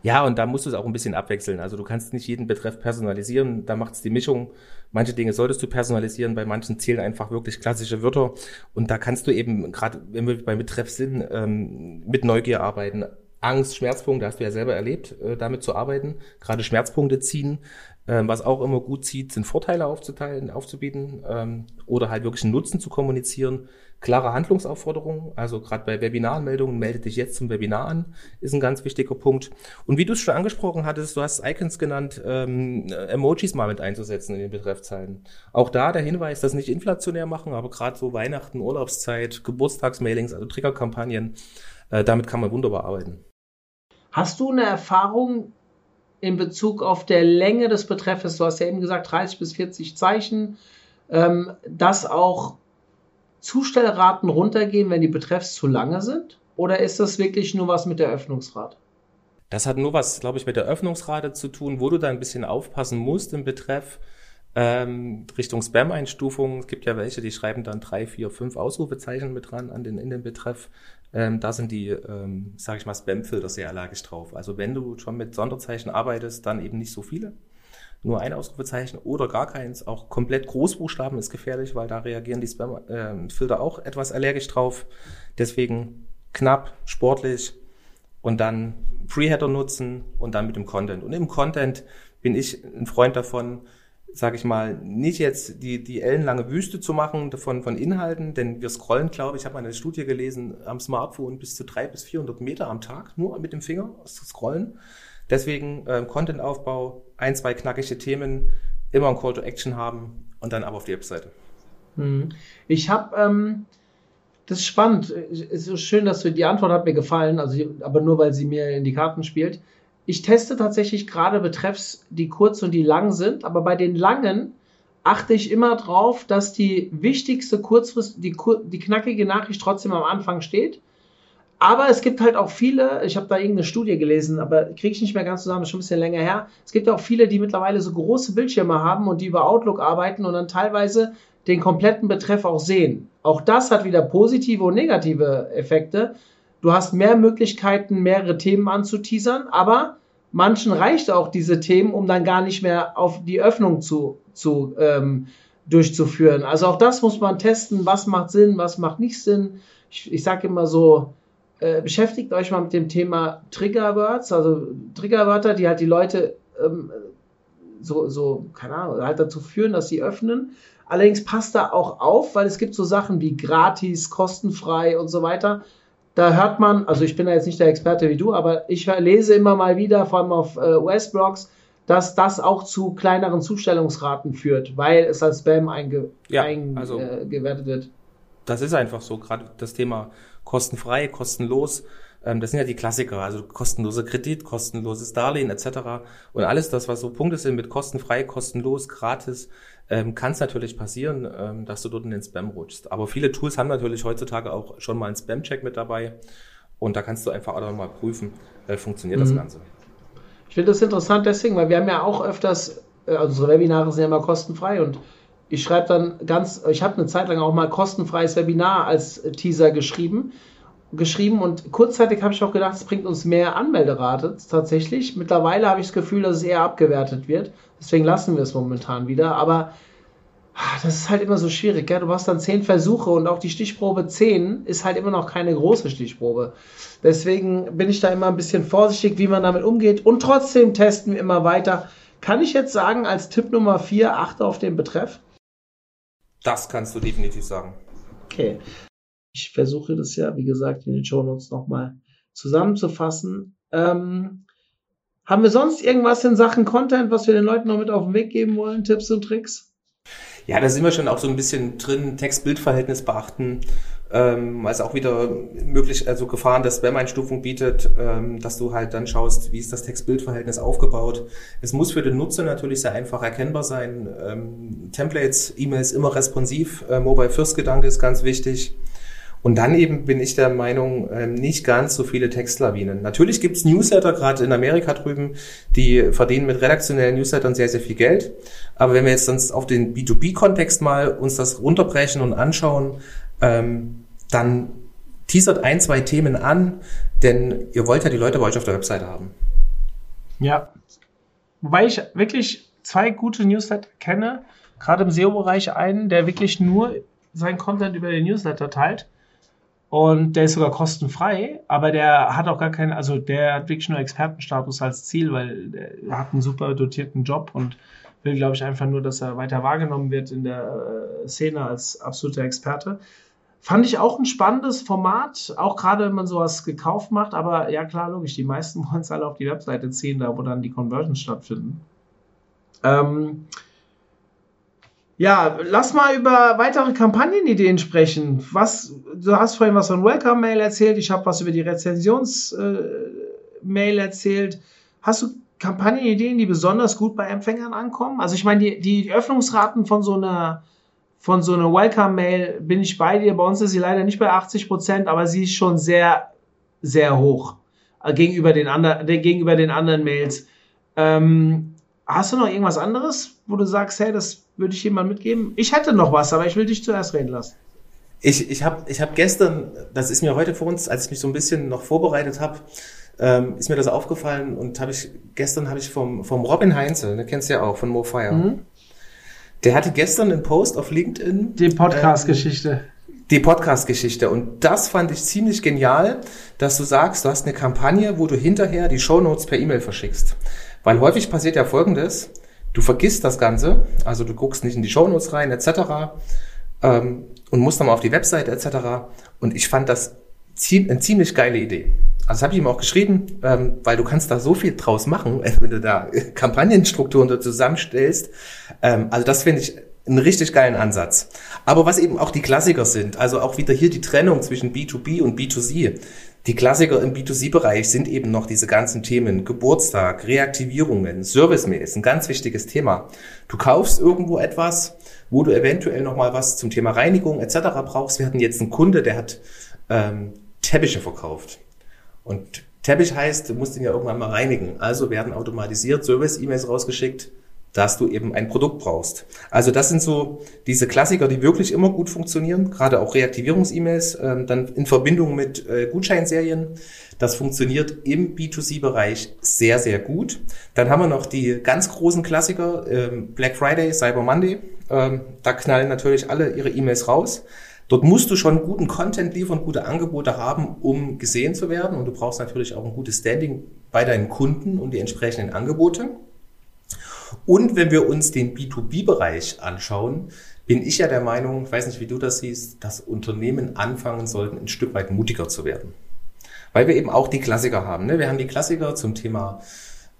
Ja, und da musst du es auch ein bisschen abwechseln. Also du kannst nicht jeden Betreff personalisieren, da macht es die Mischung. Manche Dinge solltest du personalisieren, bei manchen zählen einfach wirklich klassische Wörter. Und da kannst du eben, gerade wenn wir bei Betreff sind, ähm, mit Neugier arbeiten. Angst, Schmerzpunkte, hast du ja selber erlebt, äh, damit zu arbeiten. Gerade Schmerzpunkte ziehen. Ähm, was auch immer gut zieht, sind Vorteile aufzuteilen, aufzubieten ähm, oder halt wirklich einen Nutzen zu kommunizieren. Klare Handlungsaufforderungen. Also gerade bei Webinaranmeldungen, melde dich jetzt zum Webinar an, ist ein ganz wichtiger Punkt. Und wie du es schon angesprochen hattest, du hast Icons genannt, ähm, Emojis mal mit einzusetzen in den Betreffzeilen. Auch da der Hinweis, das nicht inflationär machen, aber gerade so Weihnachten, Urlaubszeit, Geburtstagsmailings, also Triggerkampagnen, äh, damit kann man wunderbar arbeiten. Hast du eine Erfahrung in Bezug auf der Länge des Betreffes? Du hast ja eben gesagt 30 bis 40 Zeichen, ähm, dass auch Zustellraten runtergehen, wenn die Betreffs zu lange sind? Oder ist das wirklich nur was mit der Öffnungsrate? Das hat nur was, glaube ich, mit der Öffnungsrate zu tun, wo du da ein bisschen aufpassen musst im Betreff. Ähm, Richtung Spam-Einstufung. Es gibt ja welche, die schreiben dann drei, vier, fünf Ausrufezeichen mit dran an den, in den Betreff. Ähm, da sind die, ähm, sage ich mal, Spam-Filter sehr allergisch drauf. Also wenn du schon mit Sonderzeichen arbeitest, dann eben nicht so viele nur ein Ausrufezeichen oder gar keins. Auch komplett Großbuchstaben ist gefährlich, weil da reagieren die Spam-Filter äh, auch etwas allergisch drauf. Deswegen knapp, sportlich und dann Preheader nutzen und dann mit dem Content. Und im Content bin ich ein Freund davon, sage ich mal, nicht jetzt die, die ellenlange Wüste zu machen von, von Inhalten, denn wir scrollen, glaube ich, habe eine Studie gelesen, am Smartphone bis zu drei bis 400 Meter am Tag, nur mit dem Finger zu scrollen. Deswegen äh, Content-Aufbau, ein, zwei knackige Themen, immer ein Call to Action haben und dann ab auf die Webseite. Mhm. Ich habe, ähm, das ist spannend. Es ist schön, dass du die Antwort hat mir gefallen, also aber nur weil sie mir in die Karten spielt. Ich teste tatsächlich gerade Betreffs, die kurz und die lang sind, aber bei den langen achte ich immer drauf, dass die wichtigste kurzfrist, die, die knackige Nachricht trotzdem am Anfang steht aber es gibt halt auch viele, ich habe da irgendeine Studie gelesen, aber kriege ich nicht mehr ganz zusammen, ist schon ein bisschen länger her. Es gibt auch viele, die mittlerweile so große Bildschirme haben und die über Outlook arbeiten und dann teilweise den kompletten Betreff auch sehen. Auch das hat wieder positive und negative Effekte. Du hast mehr Möglichkeiten, mehrere Themen anzuteasern, aber manchen reicht auch diese Themen, um dann gar nicht mehr auf die Öffnung zu, zu ähm, durchzuführen. Also auch das muss man testen, was macht Sinn, was macht nicht Sinn. Ich, ich sage immer so, äh, beschäftigt euch mal mit dem Thema Triggerwords, also Triggerwörter, die halt die Leute ähm, so, so, keine Ahnung, halt dazu führen, dass sie öffnen. Allerdings passt da auch auf, weil es gibt so Sachen wie gratis, kostenfrei und so weiter. Da hört man, also ich bin da jetzt nicht der Experte wie du, aber ich lese immer mal wieder, vor allem auf äh, US-Blogs, dass das auch zu kleineren Zustellungsraten führt, weil es als Spam eingewertet ja, also, äh, wird. Das ist einfach so, gerade das Thema kostenfrei, kostenlos. Ähm, das sind ja die Klassiker, also kostenloser Kredit, kostenloses Darlehen etc. Und alles das, was so Punkte sind mit kostenfrei, kostenlos, gratis, ähm, kann es natürlich passieren, ähm, dass du dort in den Spam rutschst. Aber viele Tools haben natürlich heutzutage auch schon mal einen Spam-Check mit dabei. Und da kannst du einfach auch mal prüfen, äh, funktioniert mhm. das Ganze. Ich finde das interessant deswegen, weil wir haben ja auch öfters, äh, also unsere Webinare sind ja immer kostenfrei und ich schreibe dann ganz, ich habe eine Zeit lang auch mal kostenfreies Webinar als Teaser geschrieben, geschrieben und kurzzeitig habe ich auch gedacht, es bringt uns mehr Anmelderate tatsächlich. Mittlerweile habe ich das Gefühl, dass es eher abgewertet wird. Deswegen lassen wir es momentan wieder. Aber ah, das ist halt immer so schwierig. Gell? Du hast dann zehn Versuche und auch die Stichprobe 10 ist halt immer noch keine große Stichprobe. Deswegen bin ich da immer ein bisschen vorsichtig, wie man damit umgeht. Und trotzdem testen wir immer weiter. Kann ich jetzt sagen, als Tipp Nummer 4, achte auf den Betreff? Das kannst du definitiv sagen. Okay. Ich versuche das ja, wie gesagt, in den Show Notes nochmal zusammenzufassen. Ähm, haben wir sonst irgendwas in Sachen Content, was wir den Leuten noch mit auf den Weg geben wollen? Tipps und Tricks? Ja, da sind wir schon auch so ein bisschen drin. Text-Bild-Verhältnis beachten ähm, es auch wieder möglich, also Gefahren der Spam-Einstufung bietet, ähm, dass du halt dann schaust, wie ist das Text-Bild-Verhältnis aufgebaut. Es muss für den Nutzer natürlich sehr einfach erkennbar sein. Ähm, Templates, E-Mails immer responsiv, äh, Mobile First Gedanke ist ganz wichtig. Und dann eben bin ich der Meinung, ähm, nicht ganz so viele Textlawinen. Natürlich gibt's Newsletter, gerade in Amerika drüben, die verdienen mit redaktionellen Newslettern sehr, sehr viel Geld. Aber wenn wir jetzt sonst auf den B2B-Kontext mal uns das runterbrechen und anschauen, ähm, dann teasert ein, zwei Themen an, denn ihr wollt ja die Leute bei euch auf der Webseite haben. Ja. Wobei ich wirklich zwei gute Newsletter kenne, gerade im SEO-Bereich einen, der wirklich nur sein Content über den Newsletter teilt. Und der ist sogar kostenfrei, aber der hat auch gar keinen, also der hat wirklich nur Expertenstatus als Ziel, weil er hat einen super dotierten Job und will, glaube ich, einfach nur, dass er weiter wahrgenommen wird in der äh, Szene als absoluter Experte. Fand ich auch ein spannendes Format, auch gerade wenn man sowas gekauft macht. Aber ja, klar, logisch, die meisten wollen es alle auf die Webseite ziehen, da wo dann die Conversions stattfinden. Ähm, ja, lass mal über weitere Kampagnenideen sprechen. Was, du hast vorhin was von Welcome Mail erzählt, ich habe was über die Rezensions-Mail äh, erzählt. Hast du Kampagnenideen, die besonders gut bei Empfängern ankommen? Also ich meine, die, die Öffnungsraten von so einer von so einer Welcome-Mail bin ich bei dir. Bei uns ist sie leider nicht bei 80 Prozent, aber sie ist schon sehr, sehr hoch äh, gegenüber den anderen, gegenüber den anderen Mails. Ähm, hast du noch irgendwas anderes, wo du sagst, hey, das würde ich jemand mitgeben? Ich hätte noch was, aber ich will dich zuerst reden lassen. Ich, ich habe ich hab gestern, das ist mir heute vor uns, als ich mich so ein bisschen noch vorbereitet habe, ähm, ist mir das aufgefallen und habe ich gestern habe ich vom, vom Robin Heinze, ne, kennst du ja auch, von MoFire. Mhm. Der hatte gestern einen Post auf LinkedIn. Die Podcast-Geschichte. Ähm, die Podcast-Geschichte. Und das fand ich ziemlich genial, dass du sagst, du hast eine Kampagne, wo du hinterher die Shownotes per E-Mail verschickst. Weil häufig passiert ja Folgendes. Du vergisst das Ganze, also du guckst nicht in die Shownotes rein, etc. Ähm, und musst dann mal auf die Webseite, etc. Und ich fand das eine ziemlich geile Idee. Also habe ich ihm auch geschrieben, ähm, weil du kannst da so viel draus machen, wenn du da Kampagnenstrukturen zusammenstellst. Ähm, also das finde ich einen richtig geilen Ansatz. Aber was eben auch die Klassiker sind, also auch wieder hier die Trennung zwischen B2B und B2C. Die Klassiker im B2C-Bereich sind eben noch diese ganzen Themen. Geburtstag, Reaktivierungen, Service-Mails, ein ganz wichtiges Thema. Du kaufst irgendwo etwas, wo du eventuell nochmal was zum Thema Reinigung etc. brauchst. Wir hatten jetzt einen Kunde, der hat ähm, Teppiche verkauft. Und Teppich heißt, du musst ihn ja irgendwann mal reinigen. Also werden automatisiert Service-E-Mails rausgeschickt, dass du eben ein Produkt brauchst. Also das sind so diese Klassiker, die wirklich immer gut funktionieren, gerade auch Reaktivierungs-E-Mails, äh, dann in Verbindung mit äh, Gutscheinserien. Das funktioniert im B2C-Bereich sehr, sehr gut. Dann haben wir noch die ganz großen Klassiker, äh, Black Friday, Cyber Monday. Ähm, da knallen natürlich alle ihre E-Mails raus. Dort musst du schon guten Content liefern, gute Angebote haben, um gesehen zu werden. Und du brauchst natürlich auch ein gutes Standing bei deinen Kunden und die entsprechenden Angebote. Und wenn wir uns den B2B-Bereich anschauen, bin ich ja der Meinung, ich weiß nicht, wie du das siehst, dass Unternehmen anfangen sollten, ein Stück weit mutiger zu werden. Weil wir eben auch die Klassiker haben. Ne? Wir haben die Klassiker zum Thema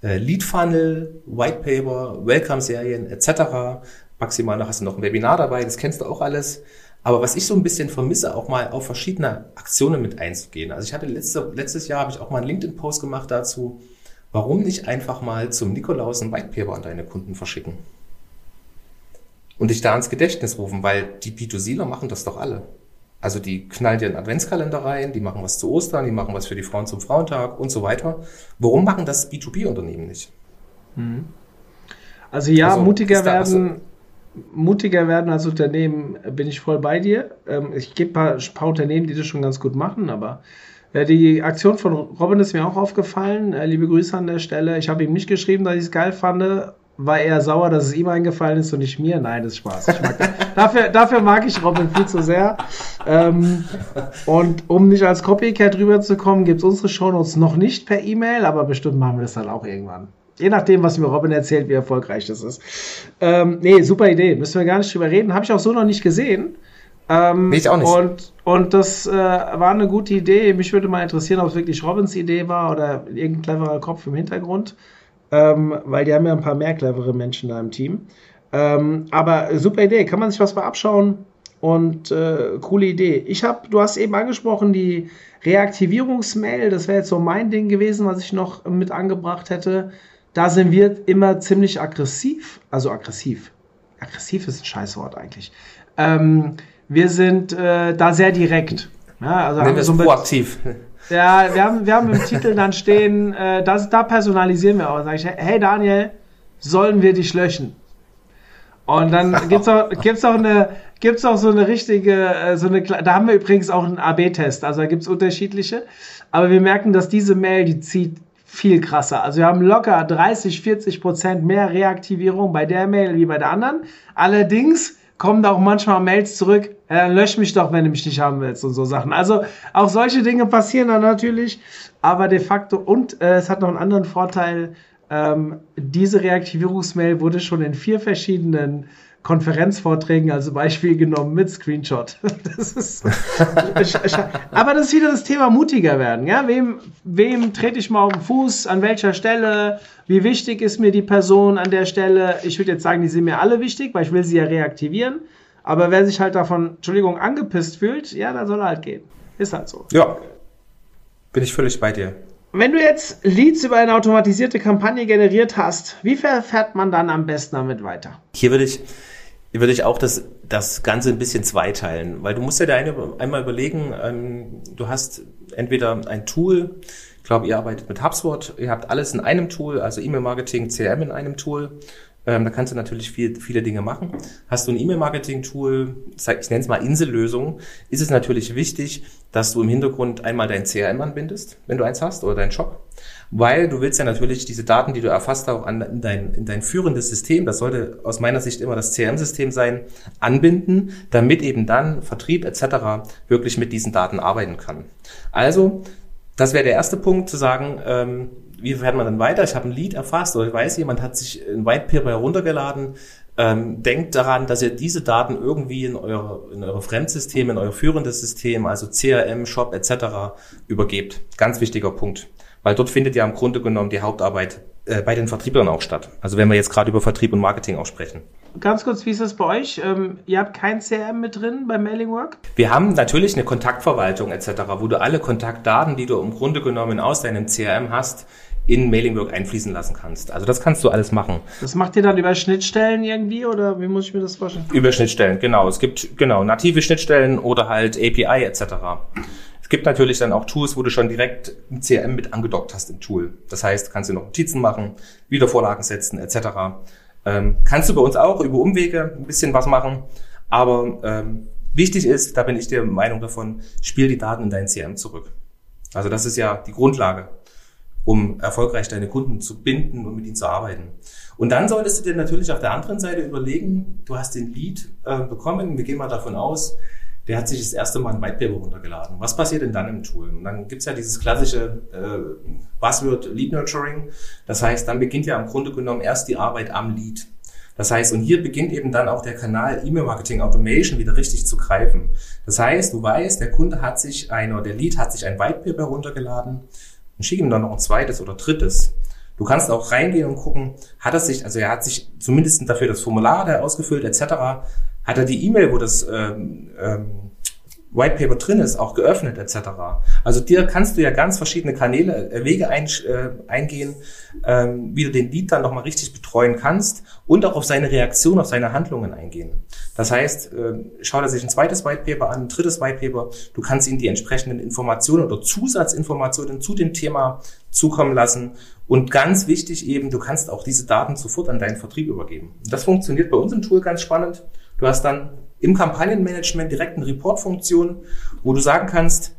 äh, Lead Funnel, White Paper, Welcome-Serien etc. Maximal noch hast du noch ein Webinar dabei, das kennst du auch alles. Aber was ich so ein bisschen vermisse, auch mal auf verschiedene Aktionen mit einzugehen. Also ich hatte letzte, letztes Jahr habe ich auch mal einen LinkedIn-Post gemacht dazu, warum nicht einfach mal zum Nikolaus ein Whitepaper an deine Kunden verschicken? Und dich da ins Gedächtnis rufen, weil die B2Cler machen das doch alle. Also die knallen dir einen Adventskalender rein, die machen was zu Ostern, die machen was für die Frauen zum Frauentag und so weiter. Warum machen das B2B-Unternehmen nicht? Mhm. Also ja, also, mutiger werden, mutiger werden als Unternehmen, bin ich voll bei dir. Ähm, ich gebe ein paar, Unternehmen, die das schon ganz gut machen, aber die Aktion von Robin ist mir auch aufgefallen. Äh, liebe Grüße an der Stelle. Ich habe ihm nicht geschrieben, dass ich es geil fand. War eher sauer, dass es ihm eingefallen ist und nicht mir. Nein, das ist Spaß. dafür, dafür mag ich Robin viel zu sehr. Ähm, und um nicht als Copycat rüberzukommen, gibt es unsere Shownotes noch nicht per E-Mail, aber bestimmt machen wir das dann auch irgendwann. Je nachdem, was mir Robin erzählt, wie erfolgreich das ist. Ähm, nee, super Idee. Müssen wir gar nicht drüber reden. Habe ich auch so noch nicht gesehen. Ähm, ich auch nicht. Und, und das äh, war eine gute Idee. Mich würde mal interessieren, ob es wirklich Robins Idee war oder irgendein cleverer Kopf im Hintergrund. Ähm, weil die haben ja ein paar mehr clevere Menschen da im Team. Ähm, aber super Idee. Kann man sich was mal abschauen? Und äh, coole Idee. Ich habe, du hast eben angesprochen, die Reaktivierungsmail. Das wäre jetzt so mein Ding gewesen, was ich noch mit angebracht hätte da sind wir immer ziemlich aggressiv. Also aggressiv. Aggressiv ist ein Scheißwort eigentlich. Ähm, wir sind äh, da sehr direkt. Ja, also Nennen wir so proaktiv. Ja, wir haben, wir haben im Titel dann stehen, äh, das, da personalisieren wir auch. Sag ich, hey Daniel, sollen wir dich löschen? Und dann gibt's auch, gibt's auch eine, gibt's auch so eine richtige, äh, so eine, da haben wir übrigens auch einen AB-Test, also da gibt's unterschiedliche. Aber wir merken, dass diese Mail, die zieht viel krasser. Also wir haben locker 30, 40 Prozent mehr Reaktivierung bei der Mail wie bei der anderen. Allerdings kommen da auch manchmal Mails zurück, ja, lösch mich doch, wenn du mich nicht haben willst und so Sachen. Also auch solche Dinge passieren dann natürlich, aber de facto und äh, es hat noch einen anderen Vorteil. Ähm, diese Reaktivierungsmail wurde schon in vier verschiedenen Konferenzvorträgen als Beispiel genommen mit Screenshot. Das ist, aber das ist wieder das Thema mutiger werden. Ja? Wem, wem trete ich mal auf den Fuß? An welcher Stelle? Wie wichtig ist mir die Person an der Stelle? Ich würde jetzt sagen, die sind mir alle wichtig, weil ich will sie ja reaktivieren. Aber wer sich halt davon, Entschuldigung, angepisst fühlt, ja, dann soll er halt gehen. Ist halt so. Ja, bin ich völlig bei dir. Wenn du jetzt Leads über eine automatisierte Kampagne generiert hast, wie verfährt man dann am besten damit weiter? Hier würde ich, würde ich auch das, das Ganze ein bisschen zweiteilen, weil du musst ja eine, einmal überlegen, ähm, du hast entweder ein Tool, ich glaube, ihr arbeitet mit HubSpot, ihr habt alles in einem Tool, also E-Mail-Marketing, CRM in einem Tool. Ähm, da kannst du natürlich viel, viele Dinge machen. Hast du ein E-Mail-Marketing-Tool, ich nenne es mal Insellösung, ist es natürlich wichtig, dass du im Hintergrund einmal dein CRM anbindest, wenn du eins hast, oder deinen Shop. Weil du willst ja natürlich diese Daten, die du erfasst, auch an, in, dein, in dein führendes System, das sollte aus meiner Sicht immer das CRM-System sein, anbinden, damit eben dann Vertrieb etc. wirklich mit diesen Daten arbeiten kann. Also, das wäre der erste Punkt, zu sagen, ähm, wie fährt man dann weiter? Ich habe ein Lied erfasst oder ich weiß, jemand hat sich ein White Paper heruntergeladen. Ähm, denkt daran, dass ihr diese Daten irgendwie in eure, in eure Fremdsysteme, in euer führendes System, also CRM, Shop etc. übergebt. Ganz wichtiger Punkt. Weil dort findet ja im Grunde genommen die Hauptarbeit äh, bei den Vertrieblern auch statt. Also wenn wir jetzt gerade über Vertrieb und Marketing auch sprechen. Ganz kurz, wie ist das bei euch? Ähm, ihr habt kein CRM mit drin beim Mailing Work? Wir haben natürlich eine Kontaktverwaltung etc., wo du alle Kontaktdaten, die du im Grunde genommen aus deinem CRM hast, in Mailingwork einfließen lassen kannst. Also das kannst du alles machen. Das macht ihr dann über Schnittstellen irgendwie oder wie muss ich mir das vorstellen? Über Schnittstellen, genau. Es gibt genau native Schnittstellen oder halt API etc. Es gibt natürlich dann auch Tools, wo du schon direkt ein CRM mit angedockt hast im Tool. Das heißt, kannst du noch Notizen machen, Wiedervorlagen setzen etc. Ähm, kannst du bei uns auch über Umwege ein bisschen was machen, aber ähm, wichtig ist, da bin ich der Meinung davon, spiel die Daten in dein CRM zurück. Also das ist ja die Grundlage um erfolgreich deine Kunden zu binden und mit ihnen zu arbeiten. Und dann solltest du dir natürlich auf der anderen Seite überlegen, du hast den Lead äh, bekommen, wir gehen mal davon aus, der hat sich das erste Mal ein Whitepaper runtergeladen. Was passiert denn dann im Tool? Und dann gibt's ja dieses klassische äh, Buzzword Lead Nurturing. Das heißt, dann beginnt ja im Grunde genommen erst die Arbeit am Lead. Das heißt, und hier beginnt eben dann auch der Kanal E-Mail Marketing Automation wieder richtig zu greifen. Das heißt, du weißt, der Kunde hat sich ein, oder der Lead hat sich ein Whitepaper runtergeladen und schick ihm dann noch ein zweites oder drittes. Du kannst auch reingehen und gucken, hat er sich, also er hat sich zumindest dafür das Formular da ausgefüllt etc., hat er die E-Mail, wo das ähm, ähm, White Paper drin ist, auch geöffnet etc. Also dir kannst du ja ganz verschiedene Kanäle, äh, Wege ein, äh, eingehen, ähm, wie du den Lead dann nochmal richtig betreuen kannst und auch auf seine Reaktion, auf seine Handlungen eingehen. Das heißt, äh, schaut er sich ein zweites White Paper an, ein drittes White Paper, du kannst ihm die entsprechenden Informationen oder Zusatzinformationen zu dem Thema zukommen lassen und ganz wichtig eben, du kannst auch diese Daten sofort an deinen Vertrieb übergeben. Das funktioniert bei uns im Tool ganz spannend. Du hast dann im Kampagnenmanagement direkt eine Report-Funktion, wo du sagen kannst,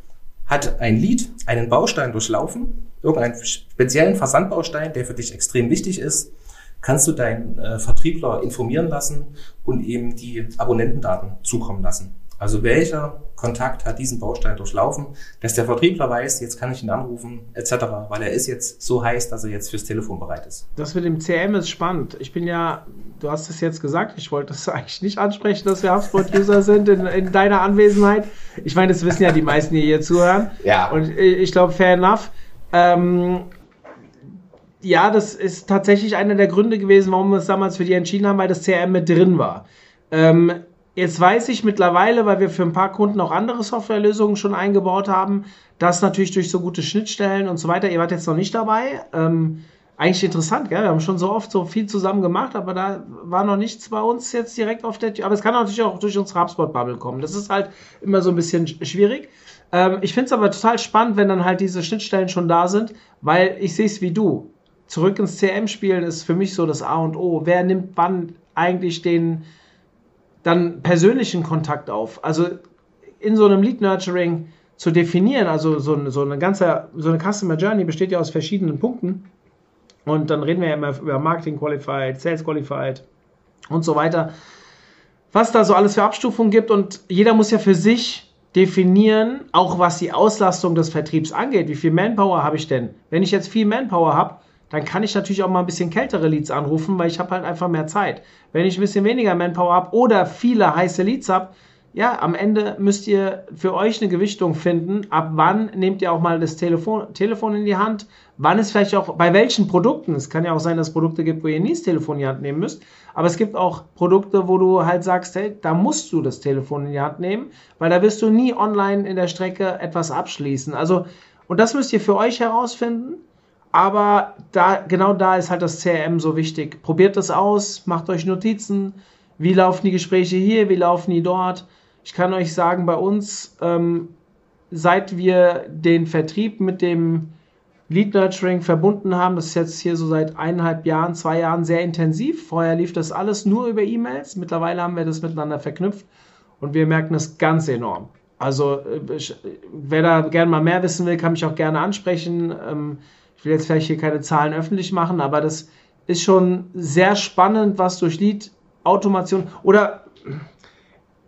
hat ein Lead einen Baustein durchlaufen, irgendeinen speziellen Versandbaustein, der für dich extrem wichtig ist, kannst du deinen äh, Vertriebler informieren lassen und eben die Abonnentendaten zukommen lassen. Also welcher Kontakt hat diesen Baustein durchlaufen, dass der Vertriebler weiß, jetzt kann ich ihn anrufen, etc., weil er ist jetzt so heiß, dass er jetzt fürs Telefon bereit ist. Das mit dem CM ist spannend. Ich bin ja, du hast es jetzt gesagt, ich wollte das eigentlich nicht ansprechen, dass wir HubSpot-User sind in, in, deiner Anwesenheit. Ich meine, das wissen ja die meisten, die hier zuhören. Ja. Und ich glaube, fair enough. Ähm, ja, das ist tatsächlich einer der Gründe gewesen, warum wir es damals für die entschieden haben, weil das CRM mit drin war. Ähm, Jetzt weiß ich mittlerweile, weil wir für ein paar Kunden auch andere Softwarelösungen schon eingebaut haben, dass natürlich durch so gute Schnittstellen und so weiter, ihr wart jetzt noch nicht dabei, ähm, eigentlich interessant, gell? wir haben schon so oft so viel zusammen gemacht, aber da war noch nichts bei uns jetzt direkt auf der Tür. Aber es kann natürlich auch durch unsere HubSpot-Bubble kommen. Das ist halt immer so ein bisschen schwierig. Ähm, ich finde es aber total spannend, wenn dann halt diese Schnittstellen schon da sind, weil ich sehe es wie du. Zurück ins CM spielen ist für mich so das A und O. Wer nimmt wann eigentlich den, dann persönlichen Kontakt auf. Also in so einem Lead Nurturing zu definieren, also so eine, so eine ganze, so eine Customer Journey besteht ja aus verschiedenen Punkten. Und dann reden wir ja immer über Marketing Qualified, Sales Qualified und so weiter. Was da so alles für Abstufungen gibt und jeder muss ja für sich definieren, auch was die Auslastung des Vertriebs angeht. Wie viel Manpower habe ich denn? Wenn ich jetzt viel Manpower habe, dann kann ich natürlich auch mal ein bisschen kältere Leads anrufen, weil ich habe halt einfach mehr Zeit. Wenn ich ein bisschen weniger Manpower habe oder viele heiße Leads habe, ja, am Ende müsst ihr für euch eine Gewichtung finden. Ab wann nehmt ihr auch mal das Telefon, Telefon in die Hand? Wann ist vielleicht auch, bei welchen Produkten? Es kann ja auch sein, dass es Produkte gibt, wo ihr nie das Telefon in die Hand nehmen müsst. Aber es gibt auch Produkte, wo du halt sagst, hey, da musst du das Telefon in die Hand nehmen, weil da wirst du nie online in der Strecke etwas abschließen. Also, und das müsst ihr für euch herausfinden. Aber da, genau da ist halt das CRM so wichtig. Probiert das aus, macht euch Notizen. Wie laufen die Gespräche hier? Wie laufen die dort? Ich kann euch sagen, bei uns, ähm, seit wir den Vertrieb mit dem Lead Nurturing verbunden haben, das ist jetzt hier so seit eineinhalb Jahren, zwei Jahren sehr intensiv. Vorher lief das alles nur über E-Mails. Mittlerweile haben wir das miteinander verknüpft und wir merken das ganz enorm. Also, äh, wer da gerne mal mehr wissen will, kann mich auch gerne ansprechen. Ähm, ich will jetzt vielleicht hier keine Zahlen öffentlich machen, aber das ist schon sehr spannend, was durch Lead-Automation oder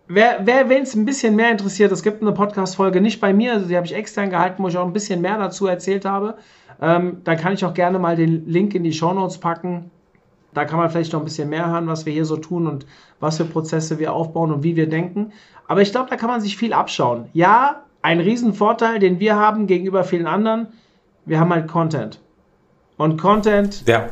wer, wer wen es ein bisschen mehr interessiert, es gibt eine Podcast-Folge nicht bei mir, also die habe ich extern gehalten, wo ich auch ein bisschen mehr dazu erzählt habe. Ähm, da kann ich auch gerne mal den Link in die Show Notes packen. Da kann man vielleicht noch ein bisschen mehr hören, was wir hier so tun und was für Prozesse wir aufbauen und wie wir denken. Aber ich glaube, da kann man sich viel abschauen. Ja, ein Riesenvorteil, den wir haben gegenüber vielen anderen, wir haben halt Content. Und Content ja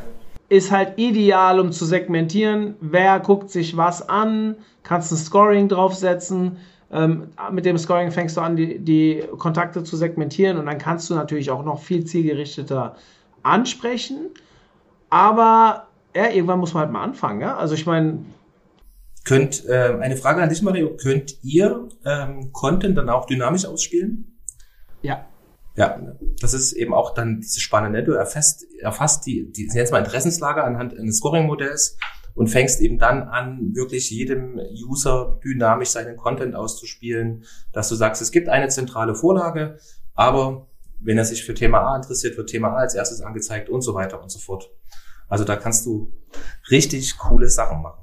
ist halt ideal, um zu segmentieren, wer guckt sich was an, kannst ein Scoring draufsetzen. Ähm, mit dem Scoring fängst du an, die, die Kontakte zu segmentieren und dann kannst du natürlich auch noch viel zielgerichteter ansprechen. Aber ja, irgendwann muss man halt mal anfangen. Ja? Also ich meine, Könnt, äh, eine Frage an dich, Mario. Könnt ihr ähm, Content dann auch dynamisch ausspielen? Ja. Ja, das ist eben auch dann diese Spannende. Du erfasst, erfasst die, die jetzt mal Interessenslage anhand eines Scoring-Modells und fängst eben dann an, wirklich jedem User dynamisch seinen Content auszuspielen, dass du sagst, es gibt eine zentrale Vorlage, aber wenn er sich für Thema A interessiert, wird Thema A als erstes angezeigt und so weiter und so fort. Also da kannst du richtig coole Sachen machen.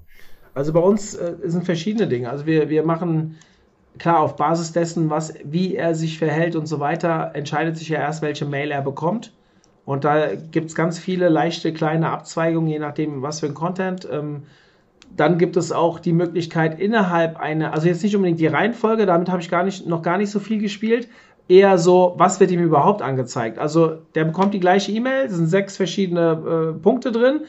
Also bei uns äh, sind verschiedene Dinge. Also wir, wir machen klar, auf Basis dessen, was, wie er sich verhält und so weiter, entscheidet sich ja erst, welche Mail er bekommt. Und da gibt es ganz viele leichte kleine Abzweigungen, je nachdem, was für ein Content. Ähm, dann gibt es auch die Möglichkeit innerhalb einer, also jetzt nicht unbedingt die Reihenfolge, damit habe ich gar nicht, noch gar nicht so viel gespielt. Eher so, was wird ihm überhaupt angezeigt? Also der bekommt die gleiche E-Mail, sind sechs verschiedene äh, Punkte drin,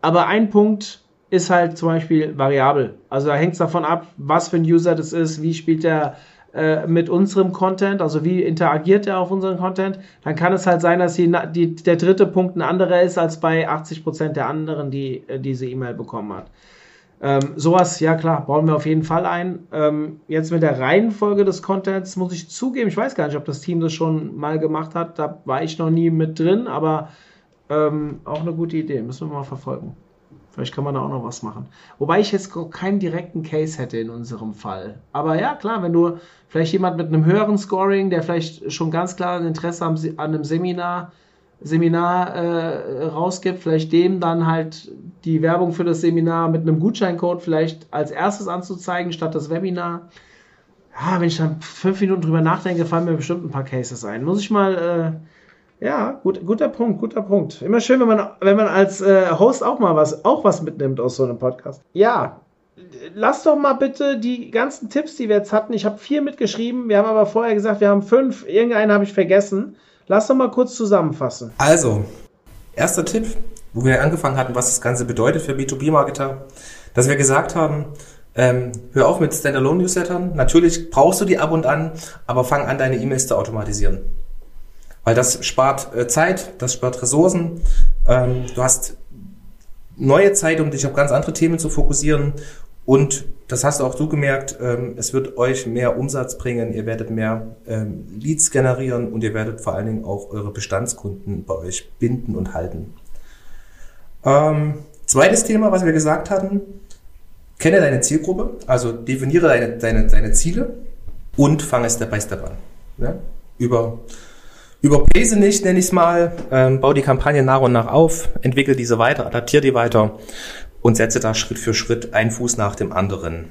aber ein Punkt ist halt zum Beispiel variabel. Also da hängt es davon ab, was für ein User das ist, wie spielt er äh, mit unserem Content, also wie interagiert er auf unseren Content. Dann kann es halt sein, dass die, die, der dritte Punkt ein anderer ist als bei 80% der anderen, die äh, diese E-Mail bekommen hat. Ähm, sowas, ja klar, bauen wir auf jeden Fall ein. Ähm, jetzt mit der Reihenfolge des Contents muss ich zugeben, ich weiß gar nicht, ob das Team das schon mal gemacht hat. Da war ich noch nie mit drin, aber ähm, auch eine gute Idee. Müssen wir mal verfolgen. Vielleicht kann man da auch noch was machen. Wobei ich jetzt keinen direkten Case hätte in unserem Fall. Aber ja, klar, wenn du vielleicht jemand mit einem höheren Scoring, der vielleicht schon ganz klar ein Interesse an einem Seminar, Seminar äh, rausgibt, vielleicht dem dann halt die Werbung für das Seminar mit einem Gutscheincode vielleicht als erstes anzuzeigen, statt das Webinar. Ja, wenn ich dann fünf Minuten drüber nachdenke, fallen mir bestimmt ein paar Cases ein. Muss ich mal äh, ja, gut, guter Punkt, guter Punkt. Immer schön, wenn man, wenn man als äh, Host auch mal was, auch was mitnimmt aus so einem Podcast. Ja, lass doch mal bitte die ganzen Tipps, die wir jetzt hatten. Ich habe vier mitgeschrieben. Wir haben aber vorher gesagt, wir haben fünf. Irgendeinen habe ich vergessen. Lass doch mal kurz zusammenfassen. Also, erster Tipp, wo wir angefangen hatten, was das Ganze bedeutet für B2B-Marketer, dass wir gesagt haben, ähm, hör auf mit Standalone-Newslettern. Natürlich brauchst du die ab und an, aber fang an, deine E-Mails zu automatisieren. Weil das spart äh, Zeit, das spart Ressourcen. Ähm, du hast neue Zeit, um dich auf ganz andere Themen zu fokussieren. Und das hast auch du gemerkt, ähm, es wird euch mehr Umsatz bringen, ihr werdet mehr ähm, Leads generieren und ihr werdet vor allen Dingen auch eure Bestandskunden bei euch binden und halten. Ähm, zweites Thema, was wir gesagt hatten, kenne deine Zielgruppe, also definiere deine, deine, deine Ziele und fange Step by Step an. Ja? Über Überpese nicht, nenne ich es mal, ähm, bau die Kampagne nach und nach auf, entwickle diese weiter, adaptiere die weiter und setze da Schritt für Schritt einen Fuß nach dem anderen.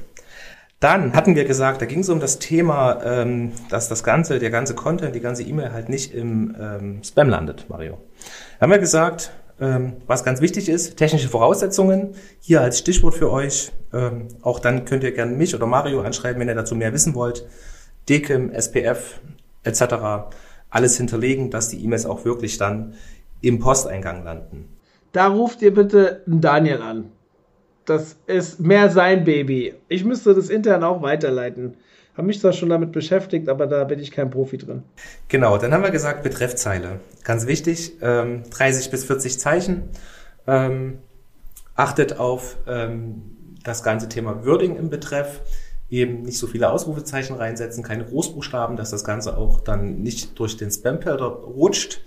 Dann hatten wir gesagt, da ging es um das Thema, ähm, dass das ganze, der ganze Content, die ganze E-Mail halt nicht im ähm, Spam landet, Mario. Da haben wir gesagt, Ähm, was ganz wichtig ist, technische Voraussetzungen. Hier als Stichwort für euch. Ähm, auch dann könnt ihr gerne mich oder Mario anschreiben, wenn ihr dazu mehr wissen wollt. DKIM, SPF etc. Alles hinterlegen, dass die E-Mails auch wirklich dann im Posteingang landen. Da ruft ihr bitte Daniel an. Das ist mehr sein Baby. Ich müsste das intern auch weiterleiten. Habe mich zwar schon damit beschäftigt, aber da bin ich kein Profi drin. Genau, dann haben wir gesagt Betreffzeile. Ganz wichtig, ähm, 30 bis 40 Zeichen. Ähm, achtet auf ähm, das ganze Thema Wording im Betreff. Eben nicht so viele Ausrufezeichen reinsetzen, keine Großbuchstaben, dass das Ganze auch dann nicht durch den Spam-Filter rutscht.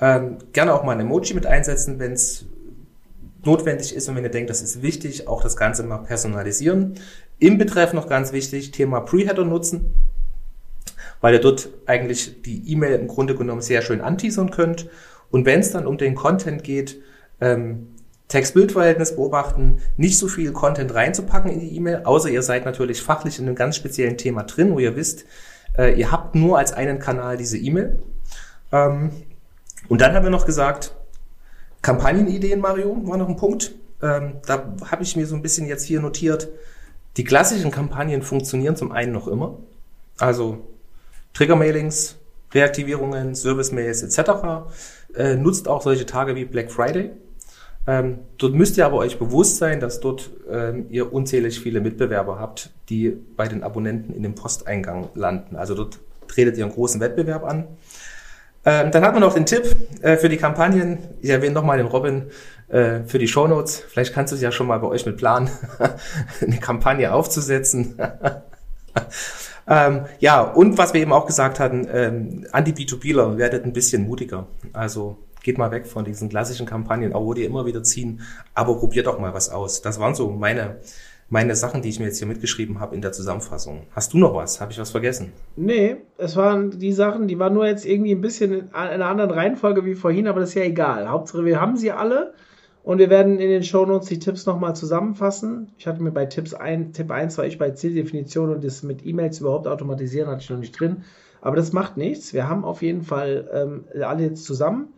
Ähm, gerne auch mal ein Emoji mit einsetzen, wenn es notwendig ist und wenn ihr denkt, das ist wichtig, auch das Ganze mal personalisieren. Im Betreff noch ganz wichtig, Thema Preheader nutzen, weil ihr dort eigentlich die E-Mail im Grunde genommen sehr schön anteasern könnt. Und wenn es dann um den Content geht, ähm, Text-Bild-Verhältnis beobachten, nicht so viel Content reinzupacken in die E-Mail, außer ihr seid natürlich fachlich in einem ganz speziellen Thema drin, wo ihr wisst, äh, ihr habt nur als einen Kanal diese E-Mail. Ähm, und dann haben wir noch gesagt, Kampagnenideen, Mario, war noch ein Punkt. Ähm, da habe ich mir so ein bisschen jetzt hier notiert, die klassischen Kampagnen funktionieren zum einen noch immer. Also Trigger-Mailings, Reaktivierungen, Service-Mails etc. Äh, nutzt auch solche Tage wie Black Friday. Ähm, dort müsst ihr aber euch bewusst sein, dass dort ähm, ihr unzählig viele Mitbewerber habt, die bei den Abonnenten in dem Posteingang landen. Also dort tretet ihr einen großen Wettbewerb an. Ähm, dann hat man noch den Tipp äh, für die Kampagnen. Ich erwähne nochmal den Robin äh, für die Shownotes. Vielleicht kannst du es ja schon mal bei euch mit planen, eine Kampagne aufzusetzen. ähm, ja, und was wir eben auch gesagt hatten, ähm, Anti-B2Bler, werdet ein bisschen mutiger. Also geht mal weg von diesen klassischen Kampagnen, auch wo die immer wieder ziehen, aber probiert doch mal was aus. Das waren so meine meine Sachen, die ich mir jetzt hier mitgeschrieben habe in der Zusammenfassung. Hast du noch was? Habe ich was vergessen? Nee, es waren die Sachen, die waren nur jetzt irgendwie ein bisschen in einer anderen Reihenfolge wie vorhin, aber das ist ja egal. Hauptsache, wir haben sie alle und wir werden in den Shownotes die Tipps nochmal zusammenfassen. Ich hatte mir bei Tipps ein, Tipp 1 war ich bei Zieldefinition und das mit E-Mails überhaupt automatisieren hatte ich noch nicht drin. Aber das macht nichts. Wir haben auf jeden Fall ähm, alle jetzt zusammen.